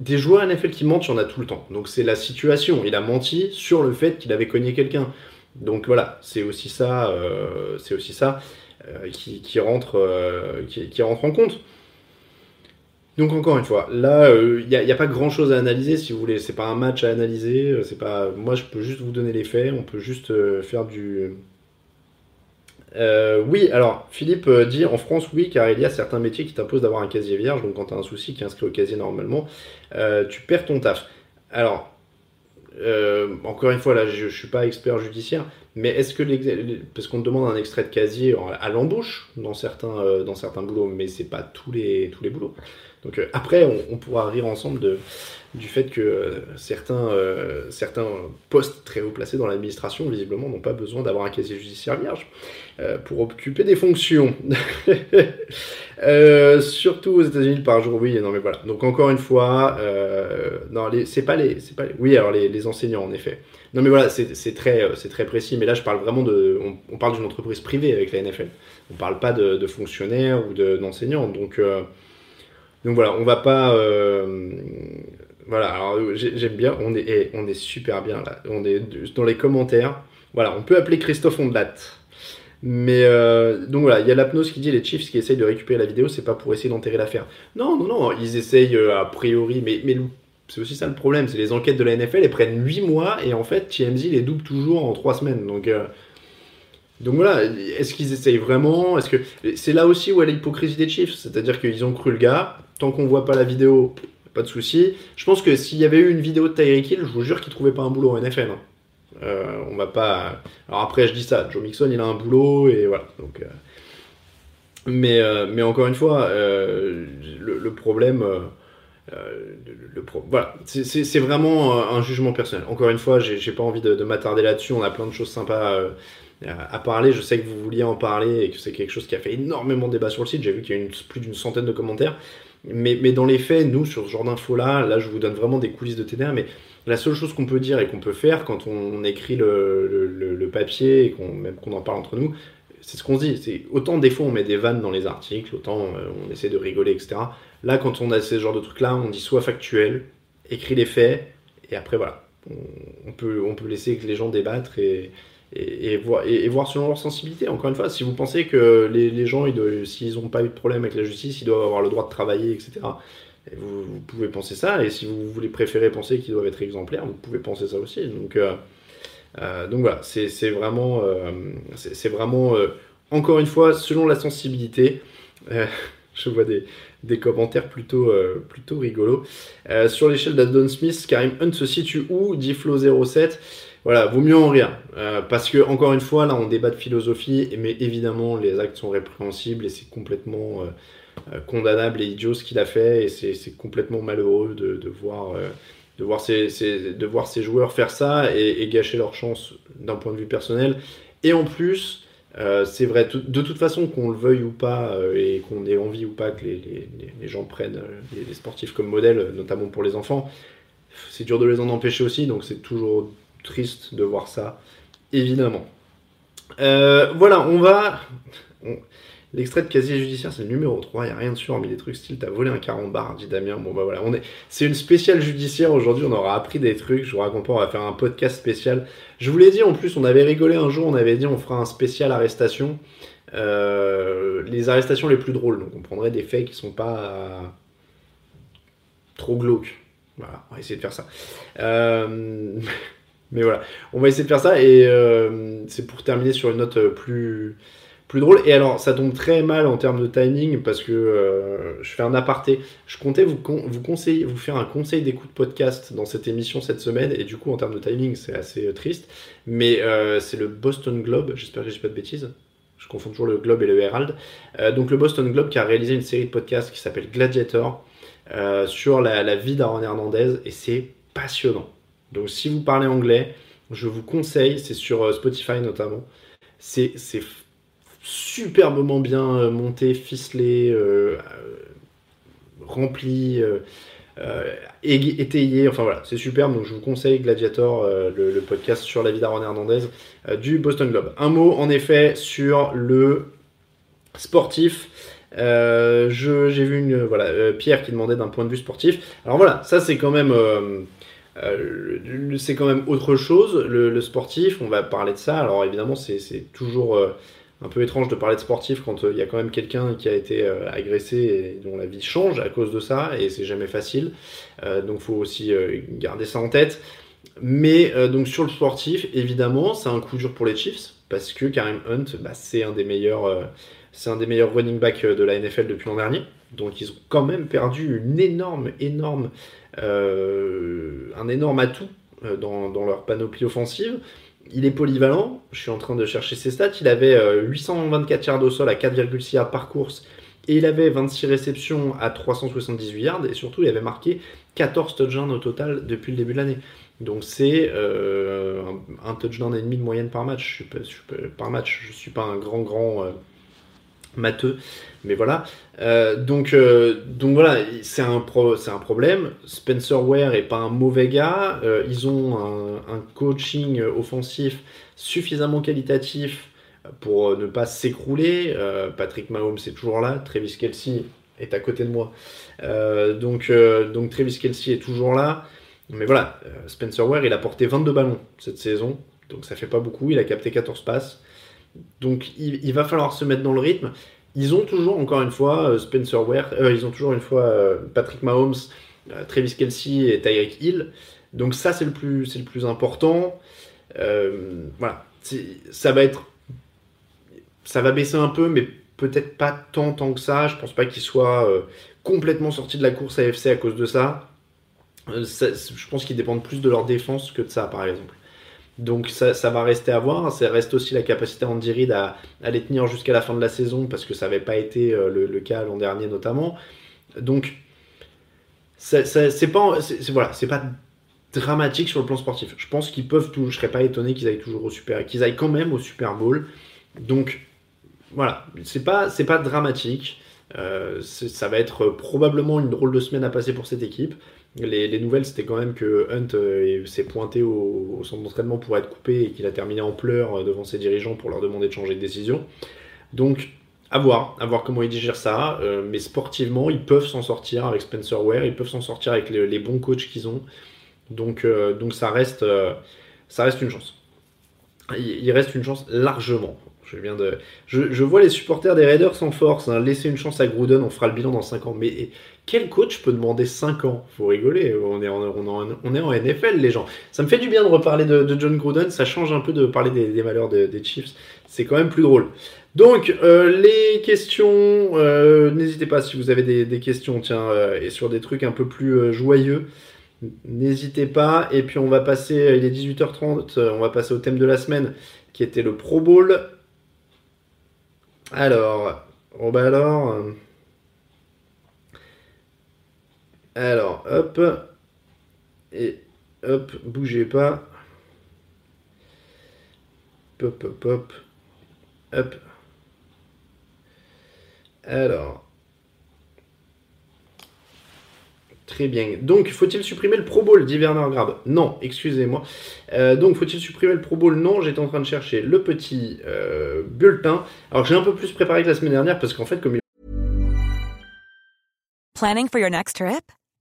des joueurs NFL qui mentent, il y en a tout le temps. Donc c'est la situation. Il a menti sur le fait qu'il avait cogné quelqu'un. Donc voilà, c'est aussi ça, euh, c'est aussi ça euh, qui, rentre, euh, qui, rentre en compte. Donc encore une fois, là, il n'y a, pas grand-chose à analyser si vous voulez. C'est pas un match à analyser. C'est pas. Moi, je peux juste vous donner les faits. On peut juste faire du euh, oui, alors Philippe euh, dit en France, oui, car il y a certains métiers qui t'imposent d'avoir un casier vierge, donc quand tu as un souci qui est inscrit au casier normalement, euh, tu perds ton taf. Alors, encore une fois, là, je ne suis pas expert judiciaire, mais est-ce que, parce qu'on demande un extrait de casier à l'embauche dans certains, dans certains boulots, mais c'est pas tous les, tous les boulots. Donc après, on, pourra rire ensemble de, du fait que euh, certains, euh, certains postes très haut placés dans l'administration, visiblement, n'ont pas besoin d'avoir un casier judiciaire vierge euh, pour occuper des fonctions. [laughs] surtout aux États-Unis par jour, oui, non mais voilà. Donc encore une fois, non, c'est pas les, c'est pas oui, alors les, enseignants en effet. Non mais voilà, c'est très, c'est très précis. Mais là, je parle vraiment de, on, parle d'une entreprise privée avec la NFL. On parle pas de, fonctionnaires ou d'enseignants. donc donc voilà, on va pas voilà, alors j'aime bien, on est, eh, on est super bien là. On est dans les commentaires. Voilà, on peut appeler Christophe Ondelat. Mais euh, donc voilà, il y a l'apnose qui dit les Chiefs qui essayent de récupérer la vidéo, c'est pas pour essayer d'enterrer l'affaire. Non, non, non, ils essayent euh, a priori, mais, mais c'est aussi ça le problème, c'est les enquêtes de la NFL, elles prennent 8 mois et en fait TMZ les double toujours en 3 semaines. Donc, euh, donc voilà, est-ce qu'ils essayent vraiment? Est-ce que c'est là aussi où est l'hypocrisie des Chiefs C'est-à-dire qu'ils ont cru le gars, tant qu'on voit pas la vidéo, pas de souci. Je pense que s'il y avait eu une vidéo de Tyreek Hill, je vous jure qu'il trouvait pas un boulot en NFL. Hein. Euh, on va pas. Alors après, je dis ça. Joe Mixon, il a un boulot et voilà. Euh, mais, mais encore une fois, le, problème. Le, voilà, c'est vraiment un jugement personnel. Encore une fois, j'ai pas envie de, m'attarder là-dessus. On a plein de choses sympas à parler. Je sais que vous vouliez en parler et que c'est quelque chose qui a fait énormément de débat sur le site. J'ai vu qu'il y a une, plus d'une centaine de commentaires. Mais, dans les faits, nous, sur ce genre d'infos-là, là, je vous donne vraiment des coulisses de TDR, mais la seule chose qu'on peut dire et qu'on peut faire quand on écrit le, papier et qu'on, même qu'on en parle entre nous, c'est ce qu'on se dit. Autant des fois on met des vannes dans les articles, autant euh, on essaie de rigoler, etc. Là, quand on a ce genre de trucs-là, on dit soit factuel, écrit les faits, et après voilà. On, peut, on peut laisser les gens débattent et, et, voir, et, voir selon leur sensibilité. Encore une fois, si vous pensez que les, gens, s'ils n'ont pas eu de problème avec la justice, ils doivent avoir le droit de travailler, etc. vous, pouvez penser ça, et si vous voulez préférer penser qu'ils doivent être exemplaires, vous pouvez penser ça aussi. Donc, euh, euh, donc voilà, c'est vraiment, euh, c'est vraiment encore une fois, selon la sensibilité. [laughs] je vois des, des commentaires plutôt, plutôt rigolos. sur l'échelle d'Adon Smith, Karim Hunt se situe où? Dit Flo07 voilà, vaut mieux en rire. Euh, parce que, encore une fois, là, on débat de philosophie, mais évidemment, les actes sont répréhensibles et c'est complètement euh, euh, condamnable et idiot ce qu'il a fait. Et c'est complètement malheureux de, voir, de, voir ces, de voir ces joueurs faire ça et, gâcher leur chance d'un point de vue personnel. Et en plus, c'est vrai, de toute façon, qu'on le veuille ou pas, et qu'on ait envie ou pas que les, gens prennent les, sportifs comme modèle, notamment pour les enfants, c'est dur de les en empêcher aussi, donc c'est toujours triste de voir ça, évidemment. Euh, voilà, on va. L'extrait de casier judiciaire, c'est le numéro 3. Il n'y a rien dessus, hormis des trucs style t'as volé un carambar, dit Damien. Bon, bah voilà, on est... c'est une spéciale judiciaire aujourd'hui. On aura appris des trucs. Je vous raconte pas, on va faire un podcast spécial. Je vous l'ai dit en plus, on avait rigolé un jour. On avait dit on fera un spécial arrestation. Euh, les arrestations les plus drôles. Donc on prendrait des faits qui sont pas trop glauques. Voilà, on va essayer de faire ça. Euh... [laughs] Mais voilà, on va essayer de faire ça et euh, c'est pour terminer sur une note euh, plus, plus drôle. Et alors, ça tombe très mal en termes de timing parce que euh, je fais un aparté. Je comptais vous, vous, conseiller, vous faire un conseil d'écoute podcast dans cette émission cette semaine et du coup, en termes de timing, c'est assez triste. Mais c'est le Boston Globe, j'espère que je dis pas de bêtises. Je confonds toujours le Globe et le Herald. donc, le Boston Globe qui a réalisé une série de podcasts qui s'appelle Gladiator sur la, vie d'Aaron Hernandez et c'est passionnant. Donc si vous parlez anglais, je vous conseille, c'est sur euh, Spotify notamment, c'est superbement bien euh, monté, ficelé, euh, rempli, étayé, enfin voilà, c'est superbe, donc je vous conseille Gladiator, le, podcast sur la vie d'Aaron Hernandez du Boston Globe. Un mot en effet sur le sportif. j'ai vu une voilà Pierre qui demandait d'un point de vue sportif. Alors voilà, ça c'est quand même euh, c'est quand même autre chose, le, sportif, on va parler de ça. Alors évidemment, c'est toujours euh, un peu étrange de parler de sportif quand euh, il y a quand même quelqu'un qui a été agressé et dont la vie change à cause de ça, et c'est jamais facile. donc il faut aussi garder ça en tête. Mais donc sur le sportif, évidemment, c'est un coup dur pour les Chiefs, parce que Karim Hunt, bah, c'est un des meilleurs... running backs de la NFL depuis l'an dernier. Donc ils ont quand même perdu énorme, énorme euh, un énorme atout euh, dans, leur panoplie offensive. Il est polyvalent, je suis en train de chercher ses stats, il avait 824 euh, yards au sol à 4,6 yards par course et il avait 26 réceptions à 378 yards et surtout il avait marqué 14 touchdowns au total depuis le début de l'année. Donc c'est un, touchdown et demi de moyenne par match. Je suis par match, je suis pas un grand grand matheux, mais voilà. Euh, donc, euh, donc voilà, c'est un, un problème. Spencer Ware est pas un mauvais gars. Euh, ils ont un, coaching offensif suffisamment qualitatif pour ne pas s'écrouler. Patrick Mahomes est toujours là. Travis Kelsey est à côté de moi. donc, donc Travis Kelsey est toujours là. Mais voilà, Spencer Ware, il a porté 22 ballons cette saison. Donc ça fait pas beaucoup. Il a capté 14 passes. Donc il, va falloir se mettre dans le rythme. Ils ont toujours, encore une fois, euh, Spencer Ware, euh, ils ont toujours une fois euh, Patrick Mahomes, Travis Kelsey et Tyreek Hill. Donc ça, c'est le plus, le plus important. voilà, ça va être, ça va baisser un peu, mais peut-être pas tant tant que ça. Je pense pas qu'ils soient complètement sortis de la course AFC à cause de ça. je pense qu'ils dépendent plus de leur défense que de ça, par exemple. Donc ça, va rester à voir. Ça reste aussi la capacité Andy Reid à, les tenir jusqu'à la fin de la saison parce que ça n'avait pas été euh, le, cas l'an dernier notamment. Donc c'est pas voilà, c'est pas dramatique sur le plan sportif. Je pense qu'ils peuvent tout. Je serais pas étonné qu'ils aillent toujours au super, qu'ils aillent quand même au Super Bowl. Donc voilà, c'est pas c'est pas dramatique. Euh, ça va être probablement une drôle de semaine à passer pour cette équipe. Les, nouvelles, c'était quand même que Hunt euh, s'est pointé au, centre d'entraînement pour être coupé et qu'il a terminé en pleurs euh, devant ses dirigeants pour leur demander de changer de décision. Donc, à voir, à voir comment ils digèrent ça. mais sportivement, ils peuvent s'en sortir avec Spencer Ware, ils peuvent s'en sortir avec les, bons coachs qu'ils ont. Donc, donc ça, reste, ça reste une chance. il reste une chance largement. Je, viens de... je, vois les supporters des Raiders sans force. Hein. Laisser une chance à Gruden, on fera le bilan dans 5 ans. Mais quel coach peut demander 5 ans? Faut rigoler, on est, en, NFL, les gens. Ça me fait du bien de reparler de, John Gruden. Ça change un peu de parler des, malheurs des Chiefs. C'est quand même plus drôle. Donc, euh, les questions, euh, n'hésitez pas si vous avez des, questions, tiens, euh, et sur des trucs un peu plus joyeux. N'hésitez pas. Et puis, on va passer, il est 18h30, on va passer au thème de la semaine qui était le Pro Bowl. Alors, oh bah alors. Euh, alors, hop. Et hop, bougez pas. Hop, hop, hop. Hop. Alors. Très bien. Donc, faut-il supprimer le Pro Bowl, dit Werner Grab? Non, excusez-moi. Euh, donc, faut-il supprimer le Pro Bowl? Non, j'étais en train de chercher le petit euh, bulletin. Alors, j'ai un peu plus préparé que la semaine dernière parce qu'en fait, comme il... Planning for your next trip?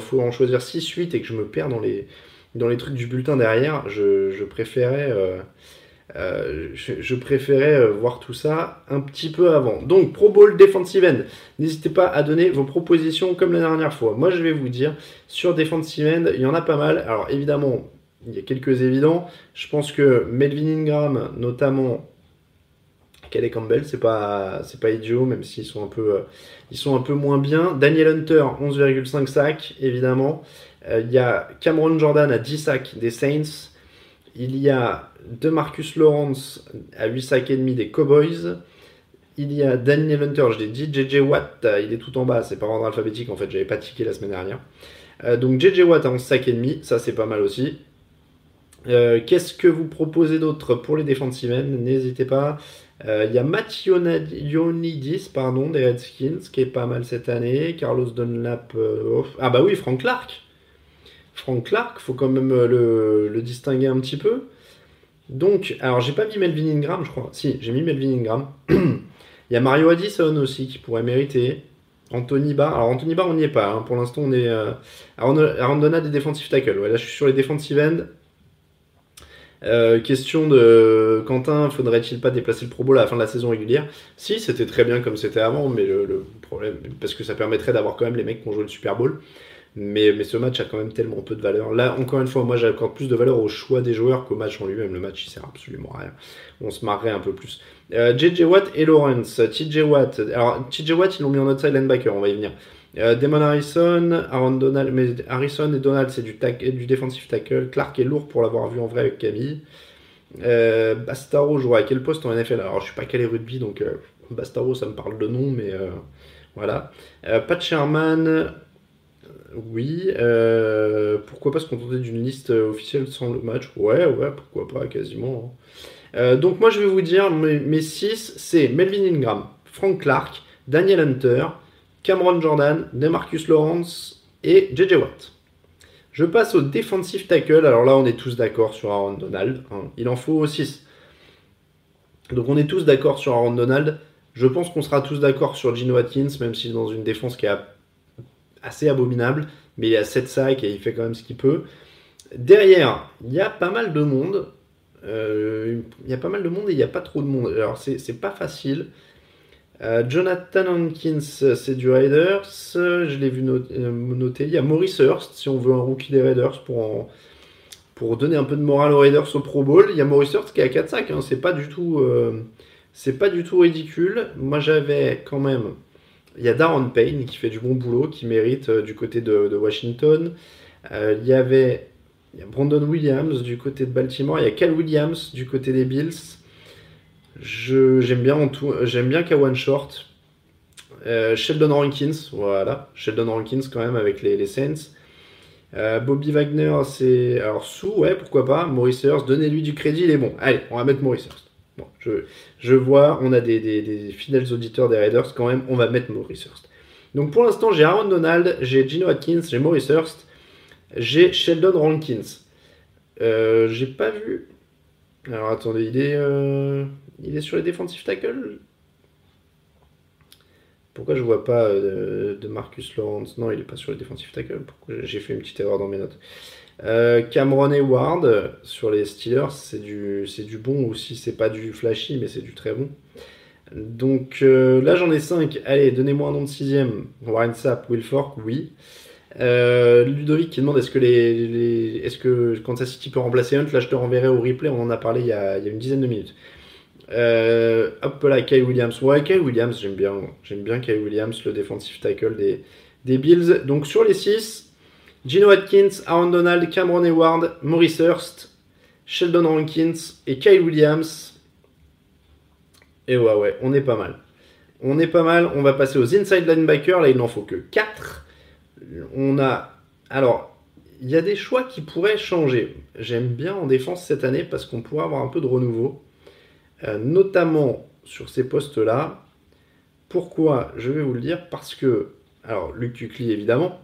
Faut en choisir 6 8 et que je me perds dans les dans les trucs du bulletin derrière, je, je préférais euh, Euh, je, préférais euh, voir tout ça un petit peu avant. Donc, Pro Bowl Defensive End. N'hésitez pas à donner vos propositions comme la dernière fois. Moi, je vais vous dire, sur Defensive End, il y en a pas mal. Alors, évidemment, il y a quelques évidents. Je pense que Melvin Ingram, notamment, Kelly Campbell, c'est pas, c'est pas idiot, même s'ils sont un peu, euh, ils sont un peu moins bien. Daniel Hunter, 11,5 sacs, évidemment. il y a Cameron Jordan à 10 sacs des Saints. Il y a de Marcus Lawrence à 8 sacs et demi des Cowboys. Il y a Daniel Hunter, je l'ai dit, JJ Watt, il est tout en bas, c'est pas ordre alphabétique en fait, j'avais pas tiqué la semaine dernière. Euh, donc JJ Watt à 11 sacs et demi, ça c'est pas mal aussi. Euh, qu'est-ce que vous proposez d'autre pour les defensive N'hésitez pas. Euh, il y a Mationidis, pardon, des Redskins, qui est pas mal cette année. Carlos Dunlap. ah bah oui, Frank Clark. Frank Clark, faut quand même le, le distinguer un petit peu. Donc, alors j'ai pas mis Melvin Ingram, je crois. Si, j'ai mis Melvin Ingram. [clears throat] Il y a Mario Addison aussi qui pourrait mériter. Anthony Barr. Alors Anthony Barr, on n'y est pas. Hein. Pour l'instant, on est euh, à des défensifs tackles. Ouais, là, je suis sur les defensive end. Euh, question de Quentin, faudrait-il pas déplacer le Pro Bowl à la fin de la saison régulière? Si, c'était très bien comme c'était avant, mais le, problème, parce que ça permettrait d'avoir quand même les mecs qui ont joué le Super Bowl. Mais, mais ce match a quand même tellement peu de valeur. Là, encore une fois, moi j'accorde plus de valeur au choix des joueurs qu'au match en lui-même. Le match il sert absolument à rien. On se marrerait un peu plus. Euh, JJ Watt et Lawrence. TJ Watt. Alors, TJ Watt, ils l'ont mis en outside linebacker, on va y venir. Euh, Damon Harrison, Aaron Donald, mais Harrison et Donald, c'est du, defensive tackle. Clark est lourd pour l'avoir vu en vrai avec Camille. Euh, Bastaro joue à quel poste en NFL Alors, je suis pas calé rugby, donc euh, Bastaro, ça me parle de nom, mais euh, voilà. Pat Sherman, oui. Euh, pourquoi pas se contenter d'une liste officielle sans le match? Ouais, ouais, pourquoi pas, quasiment. Hein. Euh, donc moi je vais vous dire, mes 6, c'est Melvin Ingram, Frank Clark, Daniel Hunter, Cameron Jordan, Demarcus Lawrence et JJ Watt. Je passe au defensive tackle. Alors là, on est tous d'accord sur Aaron Donald. Hein. Il en faut 6. Donc on est tous d'accord sur Aaron Donald. Je pense qu'on sera tous d'accord sur Gino Watkins, même s'il est dans une défense qui a assez abominable, mais il a 7 sacs et il fait quand même ce qu'il peut. Derrière, il y a pas mal de monde. Euh, il y a pas mal de monde et il n'y a pas trop de monde. Alors c'est pas facile. Euh, Jonathan Hankins, c'est du Raiders. Je l'ai vu euh, noter. Il y a Maurice Hurst, si on veut un rookie des Raiders pour, pour donner un peu de morale aux Raiders au Pro Bowl. Il y a Maurice Hurst qui est à 4 sacs. Hein. C'est pas du tout. pas du tout ridicule. Moi j'avais quand même. Il y a Darren Payne qui fait du bon boulot, qui mérite du côté de, Washington. il y avait Brandon Williams du côté de Baltimore. Il y a Cal Williams du côté des Bills. J'aime bien, j'aime bien Kawan Short. Euh, Sheldon Rankins, voilà. Sheldon Rankins quand même avec les, Saints. Euh, Bobby Wagner, c'est. Alors, sous, ouais, pourquoi pas. Maurice Hurst, donnez-lui du crédit, il est bon. Allez, on va mettre Maurice Hurst. Bon, je, je vois, on a des, des, fidèles auditeurs des Raiders quand même, on va mettre Maurice Hurst. Donc pour l'instant, j'ai Aaron Donald, j'ai Gino Atkins, j'ai Maurice Hurst. J'ai Sheldon Rankins. Euh, j'ai pas vu. Alors attendez, il est, il est sur les defensive tackles Pourquoi je vois pas euh, de Marcus Lawrence? Non, il est pas sur les defensive tackles. J'ai fait une petite erreur dans mes notes. Cameron Hayward sur les Steelers, c'est du, c'est du bon aussi. C'est pas du flashy, mais c'est du très bon. Donc là, j'en ai 5. Allez, donnez-moi un nom de sixième. Warren Sapp, Will Fork, oui. Euh, Ludovic qui demande est-ce que les, est-ce que Kansas City peut remplacer Hunt? Là, je te renverrai au replay. On en a parlé il y a, une dizaine de minutes. Euh, hop là, Kyle Williams. Ouais, Kyle Williams, j'aime bien. J'aime bien Kyle Williams, le defensive tackle des, des Bills. Donc sur les 6, Gino Atkins, Aaron Donald, Cameron Hayward, Maurice Hurst, Sheldon Rankins et Kyle Williams. Et ouais, ouais, on est pas mal. On est pas mal. On va passer aux inside linebackers. Là, il n'en faut que 4 on a. Alors, il y a des choix qui pourraient changer. J'aime bien en défense cette année parce qu'on pourrait avoir un peu de renouveau, euh, notamment sur ces postes-là. Pourquoi Je vais vous le dire parce que, alors, Luc Tucli évidemment,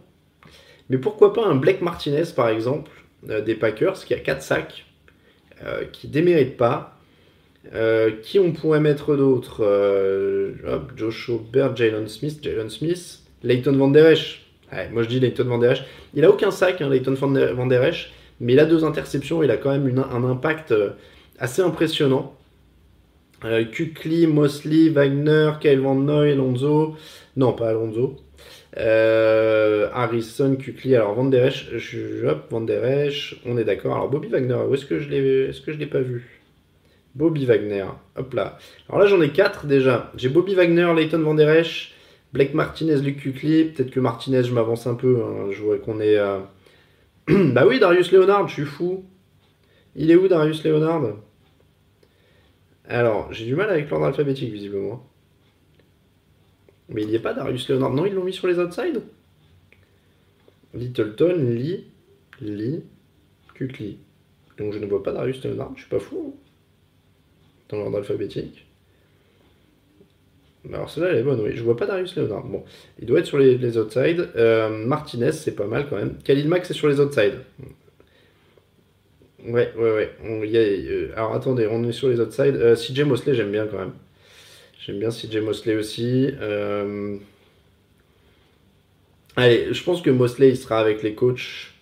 mais pourquoi pas un Blake Martinez par exemple, euh, des Packers, qui a 4 sacs, euh, qui démérite pas. qui on pourrait mettre d'autres Joshua Baird, Jalen Smith, Jalen Smith, Leighton Van Der Esch, moi je dis Leighton Van Der Esch. Il a aucun sac, hein, Leighton Van Der Esch, mais il a deux interceptions. Il a quand même un impact euh, assez impressionnant. Euh, Kukli, Mosley, Wagner, Kyle Van Noy, Alonso. Non, pas Alonso. Euh, Harrison, Kukli. Alors Van Der Esch, je, hop, Van Der on est d'accord. Alors Bobby Wagner, où est-ce que je l'ai, l'ai pas vu? Bobby Wagner, hop là. Alors là j'en ai quatre déjà. J'ai Bobby Wagner, Leighton Van Der Esch, Blake Martinez, Luc Kukli. Peut-être que Martinez, je m'avance un peu. Hein. Je vois qu'on est. [clears throat] bah oui, Darius Leonard, je suis fou. Il est où, Darius Leonard? Alors, j'ai du mal avec l'ordre alphabétique, visiblement. Mais il n'y a pas, Darius Leonard. Non, ils l'ont mis sur les outsides Littleton, Lee, Lee, Kukli. Donc je ne vois pas Darius Leonard, je suis pas fou. Hein. Dans l'ordre alphabétique. Alors celle-là, elle est bonne, oui. Je vois pas Darius Leonard. Bon, il doit être sur les, les outsides. Euh, Martinez, c'est pas mal quand même. Khalil Mack, c'est sur les outsides. Ouais, ouais, ouais. Euh, alors attendez, on est sur les outsides. Euh, CJ Mosley, j'aime bien quand même. J'aime bien CJ Mosley aussi. Allez, je pense que Mosley, il sera avec les coachs.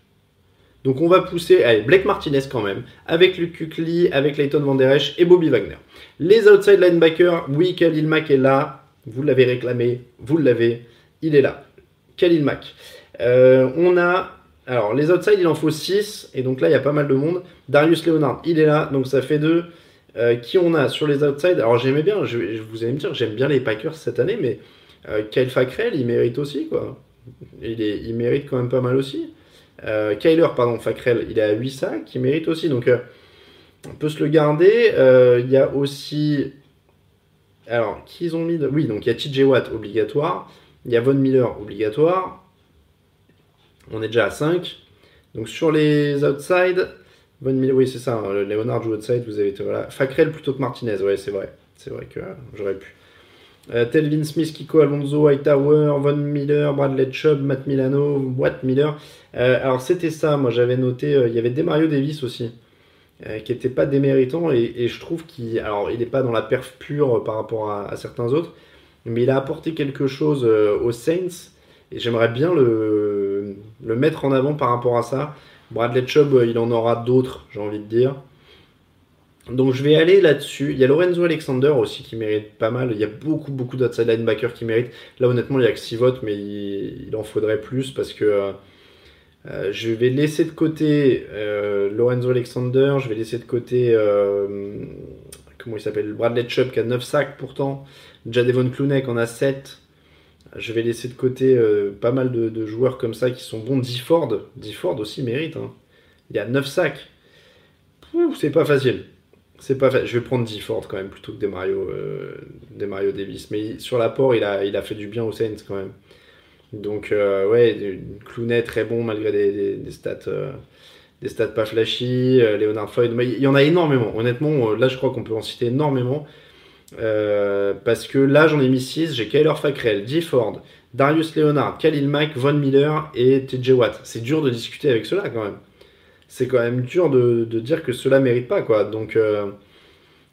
Donc on va pousser, allez, Blake Martinez quand même, avec Luke Kuechly, avec Leighton Van Der Esch et Bobby Wagner. Les outside linebackers, oui, Khalil Mack est là, vous l'avez réclamé, vous l'avez, il est là. Khalil Mack. Euh, on a, alors les outside, il en faut 6, et donc là, il y a pas mal de monde. Darius Leonard, il est là, donc ça fait 2. Euh, qui on a sur les outside Alors j'aimais bien, je, vous allez me dire, j'aime bien les Packers cette année, mais euh, Kyle Fackrell, il mérite aussi, quoi. Il, il mérite quand même pas mal aussi. Euh, Kyler, pardon, Fackrell, il est à 8 sacs, qui mérite aussi. Donc, on peut se le garder. Il y a aussi. Alors, qui ils ont mis Oui, donc il y a TJ Watt obligatoire. Il y a Von Miller obligatoire. On est déjà à 5. Donc, sur les outside, Von Miller, oui, c'est ça. Hein, Leonard joue outside, vous avez. Voilà. Fackrell plutôt que Martinez, ouais, c'est vrai. C'est vrai que j'aurais pu. Euh, Telvin Smith, Kiko Alonso, Hightower, Von Miller, Bradley Chubb, Matt Milano, Watt Miller. Euh, alors c'était ça, moi j'avais noté, euh, il y avait Demario Davis aussi, qui n'était pas déméritant et, je trouve qu'il, alors il n'est pas dans la perf pure par rapport à, certains autres, mais il a apporté quelque chose aux Saints et j'aimerais bien le, le, mettre en avant par rapport à ça. Bradley Chubb, il en aura d'autres, j'ai envie de dire. Donc je vais aller là-dessus. Il y a Lorenzo Alexander aussi qui mérite pas mal. Il y a beaucoup, beaucoup d'outside linebackers qui méritent. Là, honnêtement, il n'y a que 6 votes, mais il, en faudrait plus parce que euh, euh, je vais laisser de côté euh, Lorenzo Alexander. Je vais laisser de côté. comment il s'appelle? Bradley Chubb qui a 9 sacs pourtant. Jadevon Klunek en a 7. Je vais laisser de côté pas mal de, joueurs comme ça qui sont bons. D-Ford, D-Ford aussi mérite. Hein. Il y a 9 sacs. C'est pas facile. C'est pas fait. Je vais prendre D-Ford quand même plutôt que des Mario, euh, Mario Davis. Mais sur l'apport, il a, il a fait du bien aux Saints quand même. Donc, euh, ouais, Clounet très bon malgré des, stats, euh, des stats pas flashy. Leonard Floyd, il y en a énormément. Honnêtement, là, je crois qu'on peut en citer énormément. Parce que là, j'en ai mis 6. J'ai Kyler Fackrell, D. Ford, Darius Leonard, Khalil Mack, Von Miller et TJ Watt. C'est dur de discuter avec cela quand même c'est quand même dur de, dire que cela mérite pas, quoi. Donc, euh,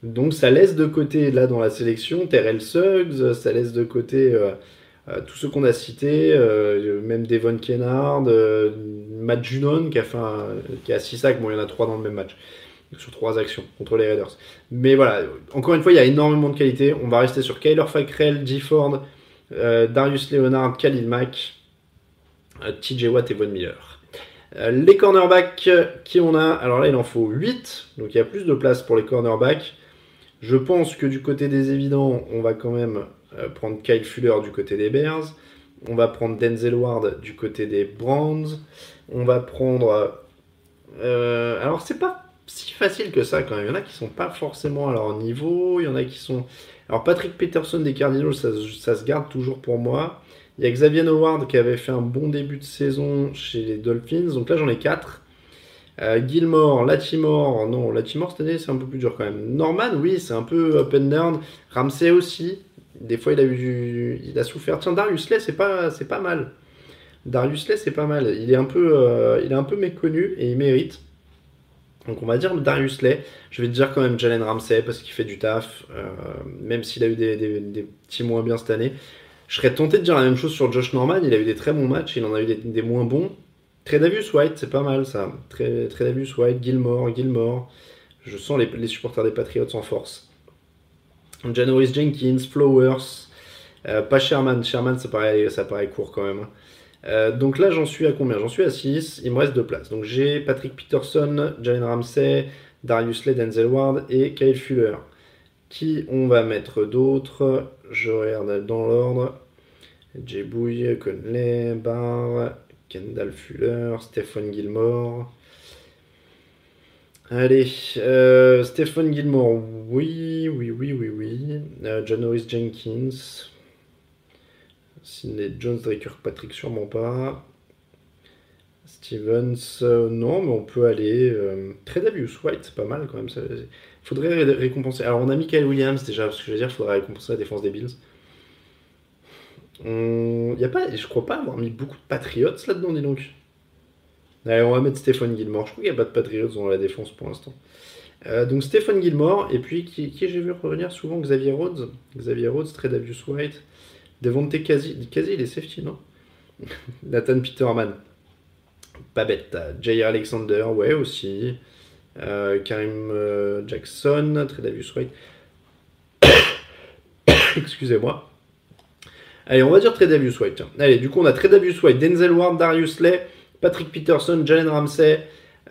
donc ça laisse de côté, là, dans la sélection, Terrell Suggs, ça laisse de côté euh, euh, tous ceux qu'on a cités, même Devon Kennard, Matt Junon, qui a, fait qui a 6 sacs, bon, il y en a 3 dans le même match, sur 3 actions contre les Raiders. Mais voilà, encore une fois, il y a énormément de qualité. On va rester sur Kyler Fackrell, G. Ford, Darius Leonard, Khalil Mack, TJ Watt et Von Miller. Euh, les cornerbacks qui on a, alors là il en faut 8, donc il y a plus de place pour les cornerbacks. Je pense que du côté des évidents, on va quand même euh, prendre Kyle Fuller du côté des Bears. On va prendre Denzel Ward du côté des Browns. On va prendre. Euh, alors c'est pas si facile que ça quand même. Il y en a qui sont pas forcément à leur niveau. Il y en a qui sont. Alors Patrick Peterson des Cardinals, ça se garde toujours pour moi. Il y a Xavier Howard qui avait fait un bon début de saison chez les Dolphins. Donc là, j'en ai 4. Euh, Gilmore, Latimore, non, Latimore cette année c'est un peu plus dur quand même. Norman, oui, c'est un peu up and down. Ramsey aussi, des fois il a eu, il a souffert. Tiens, Darius Lay, c'est pas, c'est pas mal. Darius Lay, c'est pas mal. Il est un peu, euh, il est un peu méconnu et il mérite. Donc on va dire Darius Lay. Je vais te dire quand même Jalen Ramsey parce qu'il fait du taf, euh, même s'il a eu des, petits moins bien cette année. Je serais tenté de dire la même chose sur Josh Norman. Il a eu des très bons matchs, il en a eu des, moins bons. Tredavious White, c'est pas mal ça. Tredavious White, Gilmore, Gilmore. Je sens les, supporters des Patriots en force. Janoris Jenkins, Flowers. Euh, pas Sherman. Sherman, ça paraît, ça paraît court quand même. Euh, donc là, j'en suis à combien? J'en suis à 6. Il me reste deux places. Donc j'ai Patrick Peterson, Jalen Ramsey, Darius Led, Denzel Ward et Kyle Fuller. Qui on va mettre d'autres Je regarde dans l'ordre. Jebouille, Conley, Barr, Kendall Fuller, Stephen Gilmore. Allez, euh, Stephen Gilmore, oui, oui, oui, oui, oui. Euh, John Norris Jenkins. Sidney Jones, Drake Patrick, sûrement pas. Stevens, euh, non, mais on peut aller. Euh, White, c'est pas mal quand même. Il faudrait récompenser. Alors, on a Michael Williams déjà, parce que je veux dire, il faudrait récompenser la défense des Bills. On... Y a pas, je crois pas avoir mis beaucoup de Patriots là-dedans, dis donc. Allez, on va mettre Stéphane Gilmore. Je crois qu'il n'y a pas de Patriots dans la défense pour l'instant. Euh, donc Stéphane Gilmore, et puis qui, j'ai vu revenir souvent? Xavier Rhodes. Xavier Rhodes, Tredavious White. Devontae Kazi. Kazi, il est safety, non? [laughs] Nathan Peterman. Pas bête. Jay Alexander, ouais, aussi. Euh, Karim euh, Jackson, Tredavious White. [coughs] Excusez-moi. Allez, on va dire Tredavious White. Allez, du coup, on a Tredavious White, Denzel Ward, Darius Lay, Patrick Peterson, Jalen Ramsey,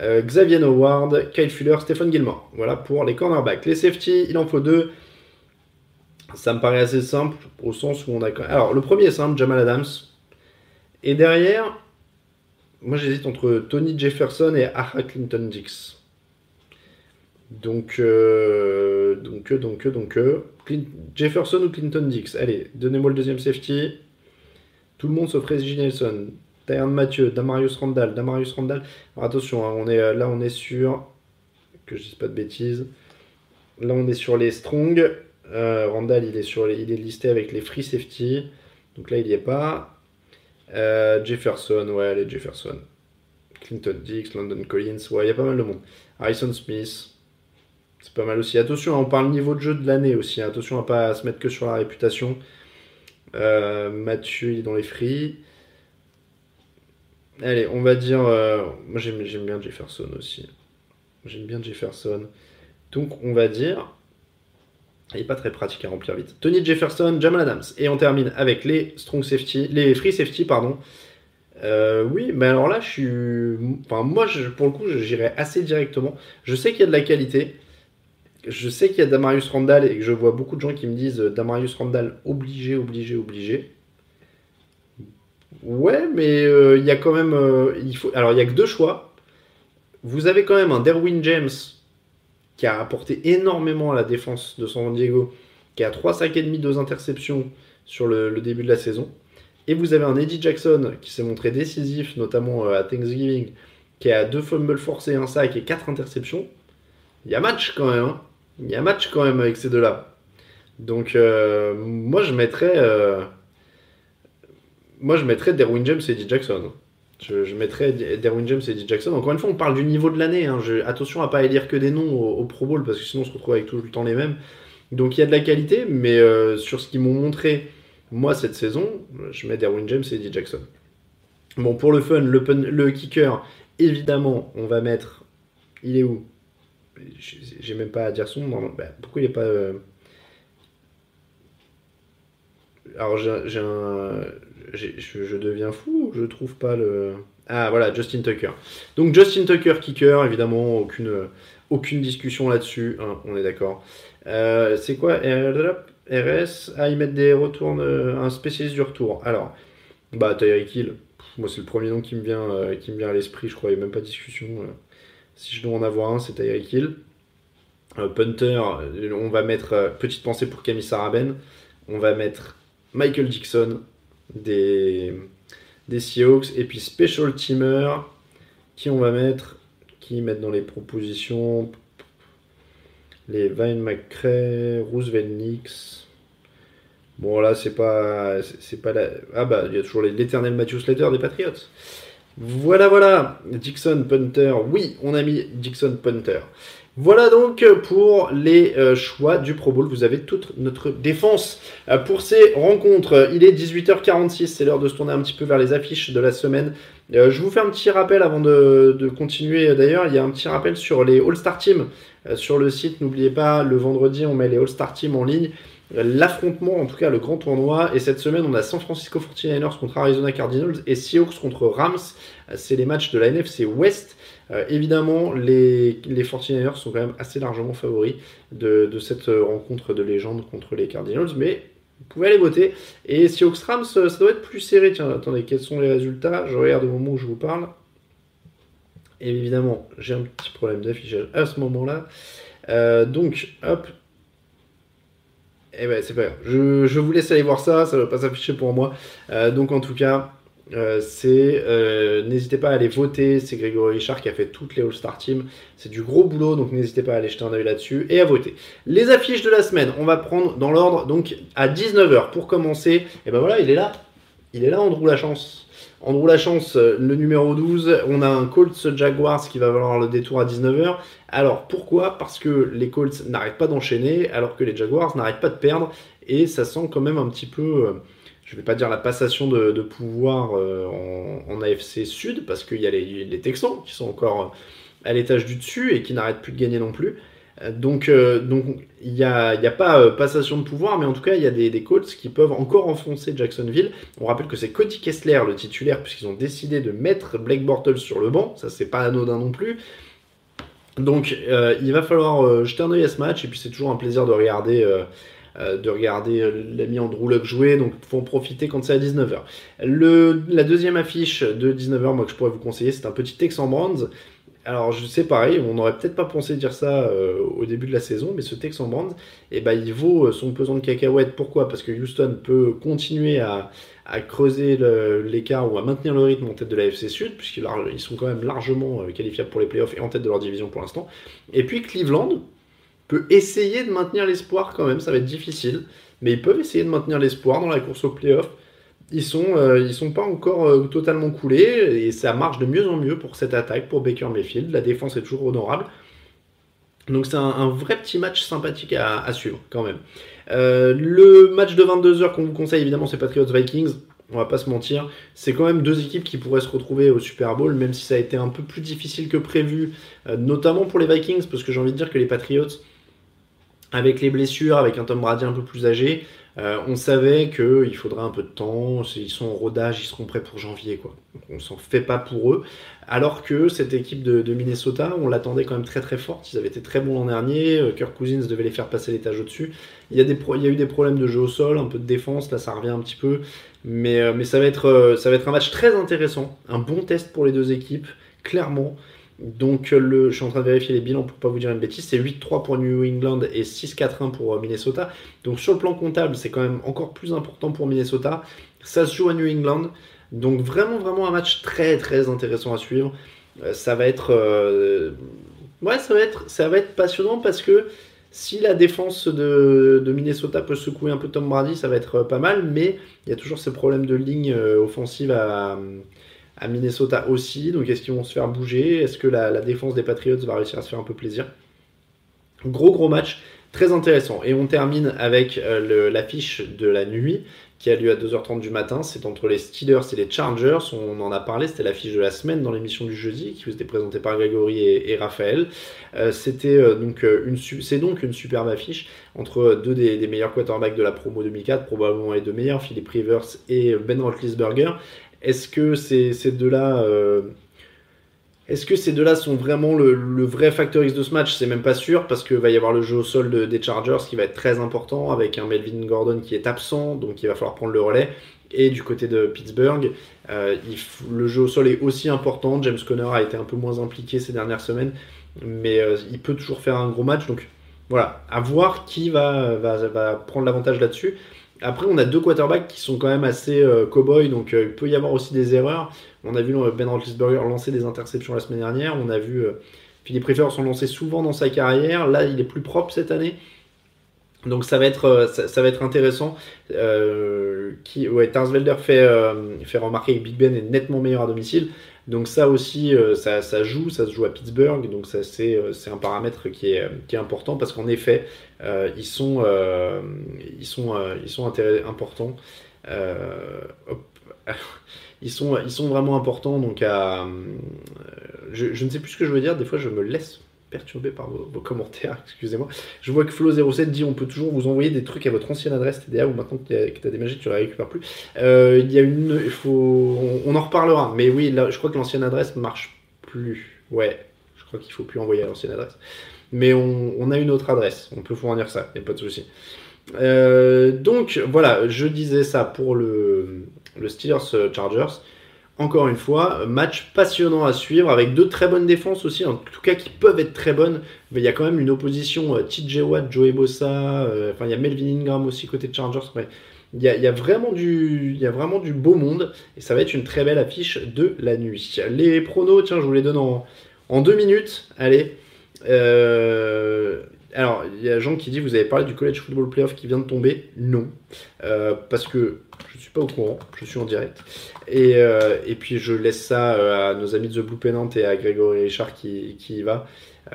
euh, Xavier Howard, Kyle Fuller, Stephen Gilmore. Voilà pour les cornerbacks. Les safety, il en faut deux. Ça me paraît assez simple, au sens où on a... Alors, le premier est simple, Jamal Adams. Et derrière, moi j'hésite entre Tony Jefferson et Aha Clinton Dix. Donc, euh, donc, donc, donc, Jefferson ou Clinton Dix. Allez, donnez-moi le deuxième safety. Tout le monde sauf Reggie Nelson. Tyron Mathieu, Damarius Randall, Damarius Randall. Alors attention, hein, on est, là on est sur, que je dise pas de bêtises. Là on est sur les strong. Euh, Randall il est, sur il est listé avec les free safety. Donc là il n'y est pas. Euh, Jefferson, ouais, allez, Jefferson. Clinton Dix, London Collins, ouais, il y a pas mal de monde. Harrison Smith, c'est pas mal aussi. Attention, on parle niveau de jeu de l'année aussi. Hein. Attention à pas se mettre que sur la réputation. Euh, Mathieu, il est dans les free. Allez, on va dire. Moi, j'aime bien Jefferson aussi. J'aime bien Jefferson. Donc on va dire. Il n'est pas très pratique à remplir vite. Tony Jefferson, Jamal Adams. Et on termine avec les strong safety, les free safety, pardon. Euh, oui, mais alors là, je suis. Enfin, moi, pour le coup, j'irai assez directement. Je sais qu'il y a de la qualité. Je sais qu'il y a Damarius Randall et que je vois beaucoup de gens qui me disent euh, Damarius Randall obligé, obligé, obligé. Ouais, mais euh, il y a quand même. il faut... Alors, il n'y a que deux choix. Vous avez quand même un Derwin James qui a apporté énormément à la défense de San Diego, qui a 3 sacs et demi, 2 interceptions sur le, début de la saison. Et vous avez un Eddie Jackson qui s'est montré décisif, notamment euh, à Thanksgiving, qui a 2 fumbles forcés, un sac et 4 interceptions. Il y a match quand même. Hein. Il y a match quand même avec ces deux-là. Donc euh, moi je mettrais euh, moi je mettrais Derwin James et Eddie Jackson. Je, mettrais Derwin James et Eddie Jackson. Encore une fois, on parle du niveau de l'année. Hein. Attention à pas élire que des noms au, Pro Bowl parce que sinon on se retrouve avec tout le temps les mêmes. Donc il y a de la qualité, mais euh, sur ce qu'ils m'ont montré moi cette saison, je mets Derwin James et Eddie Jackson. Bon, pour le fun, le, kicker, évidemment, on va mettre. Il est où? J'ai même pas à dire son nom. Bah, pourquoi il est pas. Euh, alors j'ai un je, deviens fou, je trouve pas le. Ah voilà, Justin Tucker. Donc Justin Tucker, kicker, évidemment, aucune, aucune discussion là-dessus, hein, on est d'accord. Euh, c'est quoi RS Ah, ils mettent des retours, un spécialiste du retour. Alors, bah Tyreek Hill, moi c'est le premier nom qui me vient, euh, qui me vient à l'esprit, je crois, il n'y a même pas de discussion. Euh. si je dois en avoir un, c'est Tyreek Hill. punter, on va mettre, petite pensée pour Camille Saraben, on va mettre Michael Dixon, des, Seahawks. Et puis Special Teamer, qui on va mettre, qui mettent dans les propositions les Vine McCray, Roosevelt Nix. Bon là c'est pas c'est pas la... ah bah il y a toujours l'éternel Matthew Slater des Patriots. Voilà voilà Dixon Punter. Oui on a mis Dixon Punter. Voilà donc pour les euh, choix du Pro Bowl. Vous avez toute notre défense euh, pour ces rencontres. Il est 18h46, c'est l'heure de se tourner un petit peu vers les affiches de la semaine. Euh, je vous fais un petit rappel avant de, continuer. D'ailleurs, il y a un petit rappel sur les All-Star Teams sur le site. N'oubliez pas, le vendredi, on met les All-Star Teams en ligne. L'affrontement, en tout cas le grand tournoi. Et cette semaine, on a San Francisco 49ers contre Arizona Cardinals et Seahawks contre Rams. C'est les matchs de la NFC West. Euh, évidemment, les, les 49ers sont quand même assez largement favoris de, cette rencontre de légende contre les Cardinals, mais vous pouvez aller voter. Et si Rams, ça doit être plus serré. Tiens, attendez, quels sont les résultats? Je regarde au moment où je vous parle. Et évidemment, j'ai un petit problème d'affichage à ce moment-là. Euh, donc, hop. Eh ben, c'est pas grave. Je, vous laisse aller voir ça, ça ne va pas s'afficher pour moi. Euh, donc, en tout cas, euh, c'est euh, n'hésitez pas à aller voter. C'est Grégory Richard qui a fait toutes les All-Star Teams. C'est du gros boulot, donc n'hésitez pas à aller jeter un oeil là-dessus et à voter. Les affiches de la semaine, on va prendre dans l'ordre. Donc à 19h pour commencer. Et ben voilà, il est là. Il est là, Andrew la chance. Andrew la chance, le numéro 12. On a un Colts Jaguars qui va valoir le détour à 19h. Alors pourquoi? Parce que les Colts n'arrêtent pas d'enchaîner, alors que les Jaguars n'arrêtent pas de perdre. Et ça sent quand même un petit peu. Euh, je ne vais pas dire la passation de, pouvoir euh, en, AFC Sud, parce qu'il y a les, Texans qui sont encore à l'étage du dessus et qui n'arrêtent plus de gagner non plus. Euh, donc, euh, il n'y a, pas passation de pouvoir, mais en tout cas, il y a des, des Colts qui peuvent encore enfoncer Jacksonville. On rappelle que c'est Cody Kessler, le titulaire, puisqu'ils ont décidé de mettre Blake Bortles sur le banc. Ça, c'est pas anodin non plus. Donc, il va falloir jeter un œil à ce match, et puis c'est toujours un plaisir de regarder euh, de regarder euh, l'ami Andrew Luck jouer, donc faut en profiter quand c'est à 19h. Le, la deuxième affiche de 19h, moi que je pourrais vous conseiller, c'est un petit Texan Brands. Alors je sais pareil, on n'aurait peut-être pas pensé dire ça euh, au début de la saison, mais ce Texan Brands, eh ben, il vaut son pesant de cacahuètes. Pourquoi? Parce que Houston peut continuer à, creuser l'écart ou à maintenir le rythme en tête de la FC Sud, puisqu'ils sont quand même largement qualifiables pour les playoffs et en tête de leur division pour l'instant. Et puis Cleveland, peut essayer de maintenir l'espoir quand même, ça va être difficile, mais ils peuvent essayer de maintenir l'espoir dans la course au playoff. Ils sont, euh, sont pas encore euh, totalement coulés et ça marche de mieux en mieux pour cette attaque, pour Baker Mayfield. La défense est toujours honorable. Donc c'est un, vrai petit match sympathique à, suivre quand même. Euh, le match de 22h qu'on vous conseille évidemment c'est Patriots Vikings. on va pas se mentir. C'est quand même deux équipes qui pourraient se retrouver au Super Bowl, même si ça a été un peu plus difficile que prévu, notamment pour les Vikings, parce que j'ai envie de dire que les Patriots, avec les blessures, avec un Tom Brady un peu plus âgé, euh, on savait qu'il faudrait un peu de temps, ils sont en rodage, ils seront prêts pour janvier. Quoi. on s'en fait pas pour eux. Alors que cette équipe de, Minnesota, on l'attendait quand même très très forte. Ils avaient été très bons l'an dernier. Euh, Kirk Cousins devait les faire passer l'étage au-dessus. Il y, a eu des problèmes de jeu au sol, un peu de défense, là ça revient un petit peu. Mais, euh, ça, va être, ça va être un match très intéressant. Un bon test pour les deux équipes, clairement. Donc le, je suis en train de vérifier les bilans pour pas vous dire une bêtise. C'est 8-3 pour New England et 6-4-1 pour euh, Minnesota. Donc sur le plan comptable, c'est quand même encore plus important pour Minnesota. Ça se joue à New England. Donc vraiment vraiment un match très très intéressant à suivre. Euh, ça va être euh, ouais ça va être passionnant parce que si la défense de, Minnesota peut secouer un peu Tom Brady, ça va être pas mal. Mais il y a toujours ces problèmes de ligne offensive à Minnesota aussi. Donc est-ce qu'ils vont se faire bouger? Est-ce que la, défense des Patriots va réussir à se faire un peu plaisir? Gros gros match, très intéressant. Et on termine avec euh, l'affiche de la nuit qui a lieu à 2h30 du matin. C'est entre les Steelers et les Chargers. On en a parlé, c'était l'affiche de la semaine dans l'émission du jeudi qui vous était présentée par Grégory et, Raphaël. Euh, c'était euh, donc c'est donc une superbe affiche entre deux des, meilleurs quarterbacks de la promo 2004, probablement les deux meilleurs, Philip Rivers et Ben Roethlisberger. Est-ce que ces, deux-là. Euh, est-ce que ces deux-là sont vraiment le, vrai facteur X de ce match? C'est même pas sûr parce qu'il va y avoir le jeu au sol des Chargers qui va être très important avec un Melvin Gordon qui est absent, donc il va falloir prendre le relais. Et du côté de Pittsburgh, euh, le jeu au sol est aussi important. James Conner a été un peu moins impliqué ces dernières semaines, mais euh, il peut toujours faire un gros match. Donc voilà, à voir qui va prendre l'avantage là-dessus. Après, on a deux quarterbacks qui sont quand même assez euh, cow-boy, donc euh, il peut y avoir aussi des erreurs. On a vu euh, Ben Roethlisberger lancer des interceptions la semaine dernière. On a vu Philippe Rivers s'en lancer souvent dans sa carrière. Là, il est plus propre cette année. Donc ça va être, ça, va être intéressant. qui, fait, remarquer que Big Ben est nettement meilleur à domicile. Donc ça aussi, ça, joue, ça se joue à Pittsburgh, donc ça c'est un paramètre qui est, qui est important parce qu'en effet, ils sont, ils sont, ils sont importants. [laughs] ils sont, ils sont vraiment importants. Donc à, je, ne sais plus ce que je veux dire. Des fois, je me laisse perturbé par vos, commentaires, [laughs] excusez-moi. Je vois que Flo07 dit on peut toujours vous envoyer des trucs à votre ancienne adresse TDA ou maintenant que tu as déménagé, tu ne la récupères plus. Euh, il y a une. Il faut, on, en reparlera, mais oui, là, je crois que l'ancienne adresse marche plus. Ouais, je crois qu'il ne faut plus envoyer à l'ancienne adresse. Mais on, a une autre adresse, on peut fournir ça, il n'y a pas de souci. Euh, donc voilà, je disais ça pour le, le Steelers Chargers. Encore une fois, match passionnant à suivre avec deux très bonnes défenses aussi, en tout cas qui peuvent être très bonnes. Mais il y a quand même une opposition euh, TJ Watt, Joey Bossa, euh, enfin il y a Melvin Ingram aussi côté Chargers. il, y a, vraiment du, il y a vraiment du beau monde et ça va être une très belle affiche de la nuit. Les pronos, tiens, je vous les donne en, deux minutes. Allez. Euh, alors, il y a Jean qui dit Vous avez parlé du College Football Playoff qui vient de tomber Non. parce que je ne suis pas au courant, je suis en direct. Et, euh, et puis je laisse ça euh, à nos amis de The Blue Pennant et à Grégory Richard qui, qui y va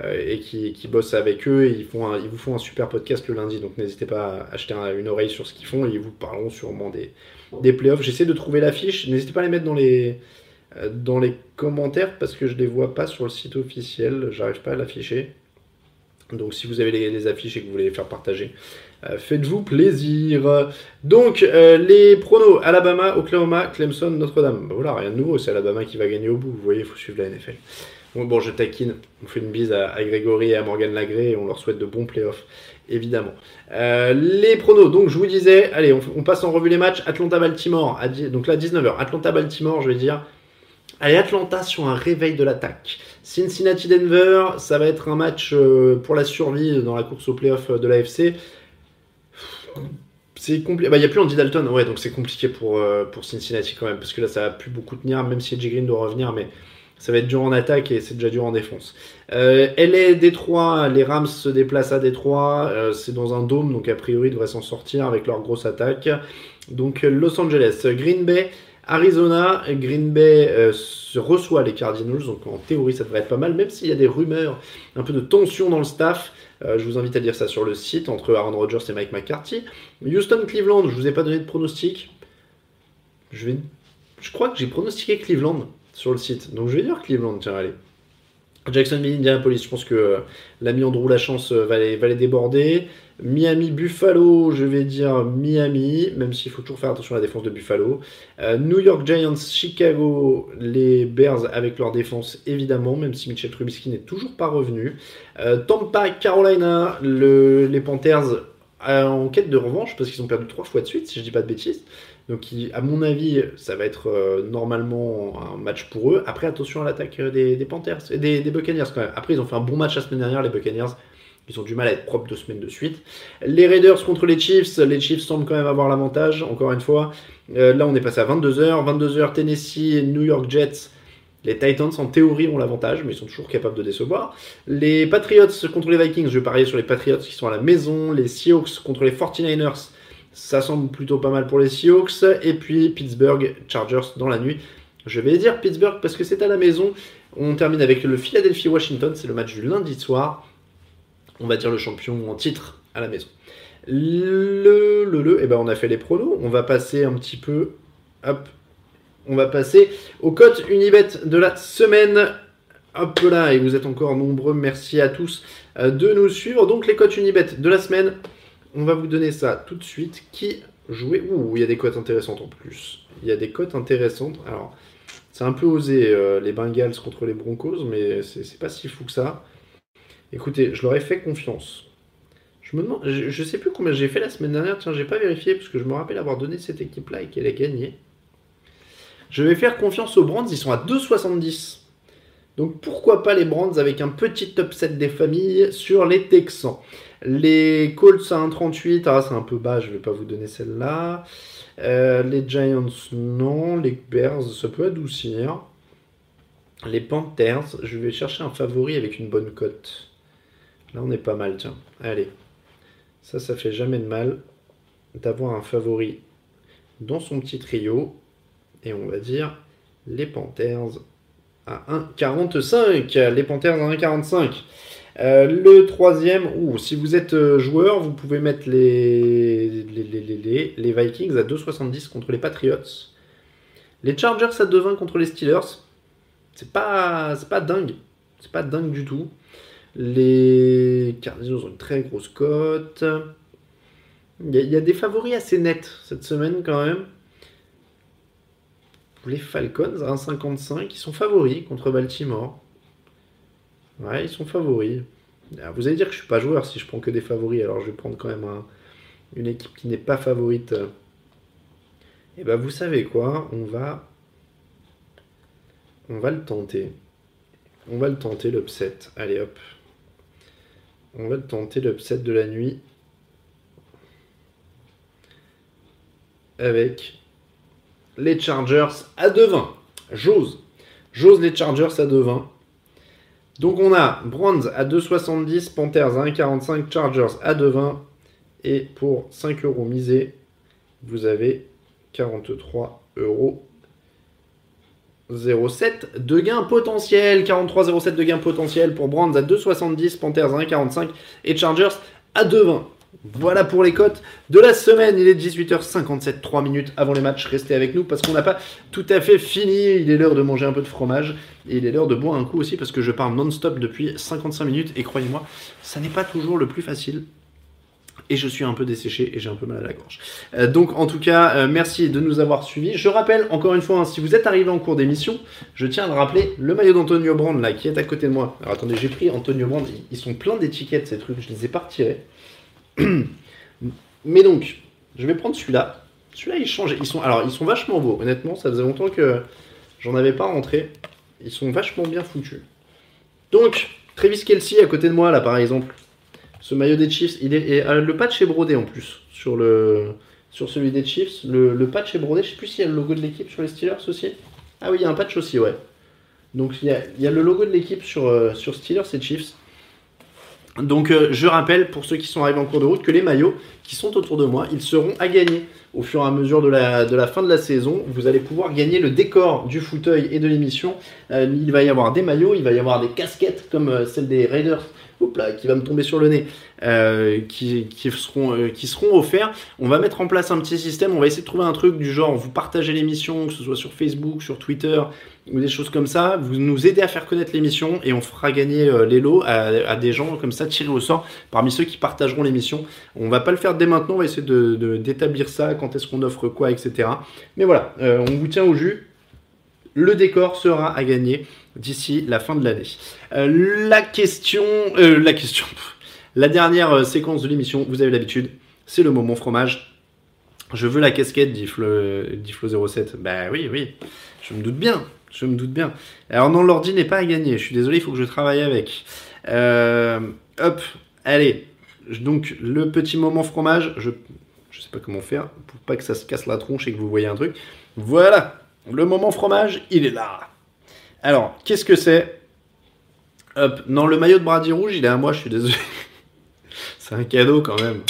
euh, et qui, qui bosse avec eux. Ils, font ils vous font un super podcast le lundi, donc n'hésitez pas à acheter une oreille sur ce qu'ils font et ils vous parleront sûrement des, des playoffs. J'essaie de trouver l'affiche, n'hésitez pas à les mettre dans les, dans les commentaires parce que je ne les vois pas sur le site officiel, j'arrive pas à l'afficher. Donc si vous avez les, affiches et que vous voulez les faire partager, euh, faites-vous plaisir. Donc euh, les pronos Alabama, Oklahoma, Clemson, Notre-Dame. Bah voilà, rien de nouveau, c'est Alabama qui va gagner au bout. Vous voyez, il faut suivre la NFL. Bon, je taquine, on fait une bise à, Grégory et à Morgan Lagré et on leur souhaite de bons playoffs, évidemment. Euh, les pronos, donc je vous disais, allez, on, passe en revue les matchs. Atlanta-Baltimore, donc là 19h. Atlanta-Baltimore, je vais dire, allez, Atlanta sur un réveil de l'attaque. Cincinnati-Denver, ça va être un match euh, pour la survie dans la course au playoff de l'AFC. C'est compliqué. Bah, il n'y a plus Andy Dalton, ouais, donc c'est compliqué pour, euh, pour Cincinnati quand même, parce que là, ça va plus beaucoup tenir, même si Edgy Green doit revenir, mais ça va être dur en attaque et c'est déjà dur en défense. Euh, LA, Détroit, les Rams se déplacent à Détroit, euh, c'est dans un dôme, donc a priori, ils devraient s'en sortir avec leur grosse attaque. Donc Los Angeles, Green Bay, Arizona, Green Bay euh, reçoit les Cardinals, donc en théorie ça devrait être pas mal, même s'il y a des rumeurs, un peu de tension dans le staff. Euh, je vous invite à lire ça sur le site entre Aaron Rodgers et Mike McCarthy. Houston, Cleveland, je vous ai pas donné de pronostic. Je, crois que j'ai pronostiqué Cleveland sur le site. Donc je vais dire Cleveland, tiens, allez. Jacksonville, Indianapolis, je pense que euh, l'ami Andrew Lachance va les, va les déborder. Miami, Buffalo, je vais dire Miami, même s'il faut toujours faire attention à la défense de Buffalo. Euh, New York Giants, Chicago, les Bears avec leur défense évidemment, même si Mitchell Trubisky n'est toujours pas revenu. Tampa, Carolina, les Panthers en quête de revanche parce qu'ils ont perdu trois fois de suite, si je dis pas de bêtises. Donc, à mon avis, ça va être euh, normalement un match pour eux. Après, attention à l'attaque euh, des, Panthers et des, Buccaneers quand même. Après, ils ont fait un bon match la semaine dernière, les Buccaneers. Ils ont du mal à être propres deux semaines de suite. Les Raiders contre les Chiefs. Les Chiefs semblent quand même avoir l'avantage, encore une fois. Euh, là, on est passé à 22h. 22h, Tennessee, New York Jets. Les Titans, en théorie, ont l'avantage, mais ils sont toujours capables de décevoir. Les Patriots contre les Vikings. Je vais parier sur les Patriots qui sont à la maison. Les Seahawks contre les 49ers. Ça semble plutôt pas mal pour les Seahawks. Et puis Pittsburgh Chargers dans la nuit. Je vais dire Pittsburgh parce que c'est à la maison. On termine avec le Philadelphia Washington. C'est le match du lundi soir. On va dire le champion en titre à la maison. Le, le, le, et eh ben on a fait les pronos. On va passer un petit peu. Hop. On va passer aux cotes Unibet de la semaine. Hop là, et vous êtes encore nombreux. Merci à tous euh, de nous suivre. Donc les cotes Unibet de la semaine. On va vous donner ça tout de suite. Qui jouait? Ouh, il y a des cotes intéressantes en plus. Il y a des cotes intéressantes. Alors, c'est un peu osé euh, les Bengals contre les Broncos, mais c'est pas si fou que ça. Écoutez, je leur ai fait confiance. Je me demande, je, sais plus combien j'ai fait la semaine dernière. Tiens, j'ai pas vérifié parce que je me rappelle avoir donné cette équipe-là et qu'elle a gagné. Je vais faire confiance aux Brands. Ils sont à 2,70. Donc pourquoi pas les Brands avec un petit upset des familles sur les Texans? Les Colts à 1,38, ah c'est un peu bas, je ne vais pas vous donner celle-là. Euh, les Giants, non. Les Bears, ça peut adoucir. Les Panthers, je vais chercher un favori avec une bonne cote. Là, on est pas mal, tiens. Allez. Ça, ça fait jamais de mal d'avoir un favori dans son petit trio. Et on va dire les Panthers à 1,45. Les Panthers à 1,45. Euh, le troisième, ou si vous êtes euh, joueur, vous pouvez mettre les, les, les, Vikings à 2,70 contre les Patriots. Les Chargers à 2,20 contre les Steelers. C'est pas, pas dingue. C'est pas dingue du tout. Les Cardinals ont une très grosse cote. Il y, a, des favoris assez nets cette semaine quand même. Les Falcons à 1,55, ils sont favoris contre Baltimore. Ouais, ils sont favoris. Ah, vous allez dire que je suis pas joueur si je prends que des favoris, alors je vais prendre quand même une équipe qui n'est pas favorite. Et eh ben vous savez quoi, on va on va le tenter. On va le tenter l'upset. Allez hop. On va tenter l'upset de la nuit. Avec les Chargers à 2,20. J'ose. J'ose les Chargers à 2,20. Donc on a Bronze à 2,70, Panthers à 1,45, Chargers à 2,20. Et pour 5 euros misés, vous avez 43 euros 0,7 de gain potentiel. 43,07 de gain potentiel pour Brands à 2,70, Panthers à 1,45 et Chargers à 2,20. Voilà pour les cotes de la semaine. Il est 18h57, 3 minutes avant les matchs. Restez avec nous parce qu'on n'a pas tout à fait fini. Il est l'heure de manger un peu de fromage et il est l'heure de boire un coup aussi parce que je parle non-stop depuis 55 minutes et croyez-moi, ça n'est pas toujours le plus facile. Et je suis un peu desséché et j'ai un peu mal à la gorge. Euh, donc en tout cas, euh, merci de nous avoir suivis. Je rappelle encore une fois, hein, si vous êtes arrivé en cours d'émission, je tiens à le rappeler, le maillot d'Antonio Brand là qui est à côté de moi. Alors attendez, j'ai pris Antonio Brand, ils sont pleins d'étiquettes ces trucs, je les ai pas retirés. [clears throat] Mais donc, je vais prendre celui-là. Celui-là, il change. Ils sont, alors, ils sont vachement beaux. Honnêtement, ça faisait longtemps que j'en avais pas rentré. Ils sont vachement bien foutus. Donc, Travis Kelsey à côté de moi, là, par exemple. Ce maillot des Chiefs, il est, euh, le patch est brodé en plus sur le sur celui des Chiefs. Le, patch est brodé. Je sais plus s'il y a le logo de l'équipe sur les Steelers aussi. Ah oui, il y a un patch aussi, ouais. Donc il y a, le logo de l'équipe sur, euh, sur Steelers et Chiefs. Donc euh, je rappelle pour ceux qui sont arrivés en cours de route que les maillots qui sont autour de moi, ils seront à gagner au fur et à mesure de la, de la fin de la saison. Vous allez pouvoir gagner le décor du fauteuil et de l'émission. Il va y avoir des maillots, il va y avoir des casquettes comme celle des Raiders qui va me tomber sur le nez, euh, qui, seront, euh, qui seront offerts. On va mettre en place un petit système, on va essayer de trouver un truc du genre, vous partagez l'émission, que ce soit sur Facebook, sur Twitter, ou des choses comme ça, vous nous aidez à faire connaître l'émission et on fera gagner euh, les lots à, des gens comme ça tirés au sort parmi ceux qui partageront l'émission. On va pas le faire dès maintenant, on va essayer de, d'établir ça, quand est-ce qu'on offre quoi, etc. Mais voilà, on vous tient au jus. Le décor sera à gagner d'ici la fin de l'année. Euh, la question, euh, la question, la dernière euh, séquence de l'émission, vous avez l'habitude, c'est le moment fromage. Je veux la casquette d'Iflo 07. Bah oui, oui, je me doute bien, je me doute bien. Alors non, l'ordi n'est pas à gagner, je suis désolé, il faut que je travaille avec. hop, allez, donc le petit moment fromage, je je sais pas comment faire pour pas que ça se casse la tronche et que vous voyez un truc. Voilà, le moment fromage, il est là. Alors, qu'est-ce que c'est? Hop, non, le maillot de Brady rouge, il est à moi, je suis désolé. [laughs] c'est un cadeau quand même.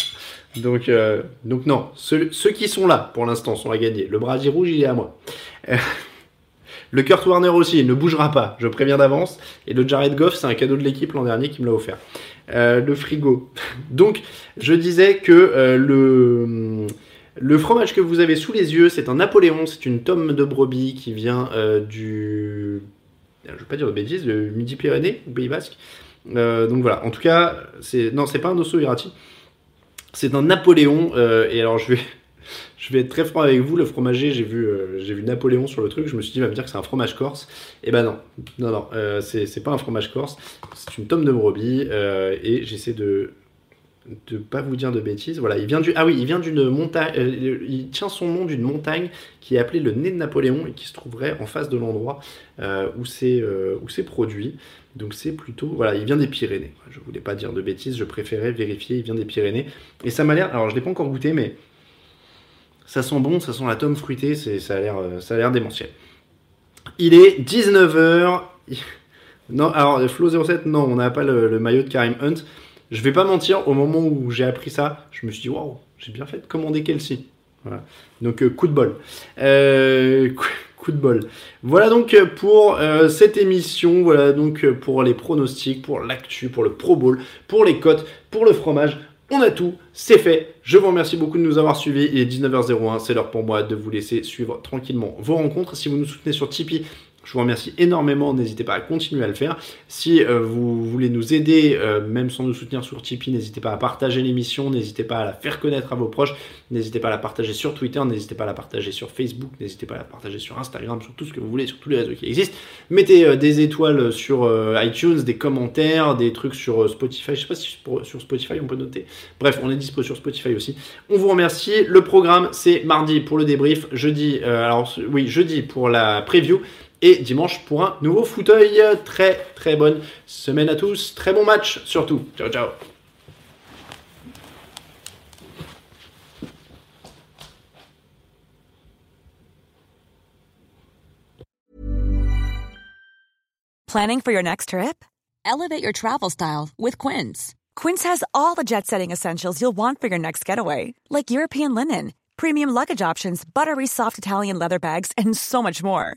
Donc, euh, donc non, ceux, qui sont là pour l'instant sont à gagner. Le Brady rouge, il est à moi. [laughs] le Kurt Warner aussi, il ne bougera pas, je préviens d'avance. Et le Jared Goff, c'est un cadeau de l'équipe l'an dernier qui me l'a offert. Euh, le frigo. [laughs] Donc, je disais que euh, le fromage que vous avez sous les yeux, c'est un Napoléon, c'est une tome de brebis qui vient du. Je ne vais pas dire de bêtises, de Midi-Pyrénées, au Pays Basque. Euh, donc voilà, en tout cas, c'est. Non, c'est pas un osso irati. C'est un Napoléon, euh, et alors [laughs] je vais. Être très franc avec vous, le fromager, j'ai vu, vu Napoléon sur le truc, je me suis dit, il va me dire que c'est un fromage corse. Et eh ben non, non, non, c'est pas un fromage corse, c'est une tome de brebis, et j'essaie de de pas vous dire de bêtises. Voilà, il vient du ah oui, il vient d'une montagne. Euh, il tient son nom d'une montagne qui est appelée le Nez de Napoléon et qui se trouverait en face de l'endroit euh, où c'est euh, où c'est produit. Donc c'est plutôt voilà, il vient des Pyrénées. Je voulais pas dire de bêtises, je préférais vérifier. Il vient des Pyrénées et ça m'a l'air. Alors je l'ai pas encore goûté, mais ça sent bon, ça sent la tome fruitée. C'est ça a l'air ça a l'air démentiel. Il est 19h. [laughs] Non, alors Flo 07, non, on n'a pas le, le maillot de Karim Hunt. Je vais pas mentir, au moment où j'ai appris ça, je me suis dit, waouh, j'ai bien fait de commander Kelsey. Voilà. Donc, euh, coup de bol. Euh, coup de bol. Voilà donc pour euh, cette émission. Voilà donc pour les pronostics, pour l'actu, pour le Pro Bowl, pour les cotes, pour le fromage. On a tout, c'est fait. Je vous remercie beaucoup de nous avoir suivis. Il est 19h01, c'est l'heure pour moi de vous laisser suivre tranquillement vos rencontres. Si vous nous soutenez sur Tipeee, je vous remercie énormément, n'hésitez pas à continuer à le faire. Si euh, vous voulez nous aider, euh, même sans nous soutenir sur Tipeee, n'hésitez pas à partager l'émission, n'hésitez pas à la faire connaître à vos proches, n'hésitez pas à la partager sur Twitter, n'hésitez pas à la partager sur Facebook, n'hésitez pas à la partager sur Instagram, sur tout ce que vous voulez, sur tous les réseaux qui existent. Mettez euh, des étoiles sur iTunes, des commentaires, des trucs sur Spotify. Je sais pas si sur Spotify on peut noter. Bref, on est dispo sur Spotify aussi. On vous remercie. Le programme, c'est mardi pour le débrief, jeudi, alors oui, jeudi pour la preview et dimanche pour un nouveau fauteuil. Très très bonne semaine à tous, très bon match surtout. Ciao ciao. Planning for your next trip? Elevate your travel style with Quince. Quince has all the jet setting essentials you'll want for your next getaway, like European linen, premium luggage options, buttery soft Italian leather bags, and so much more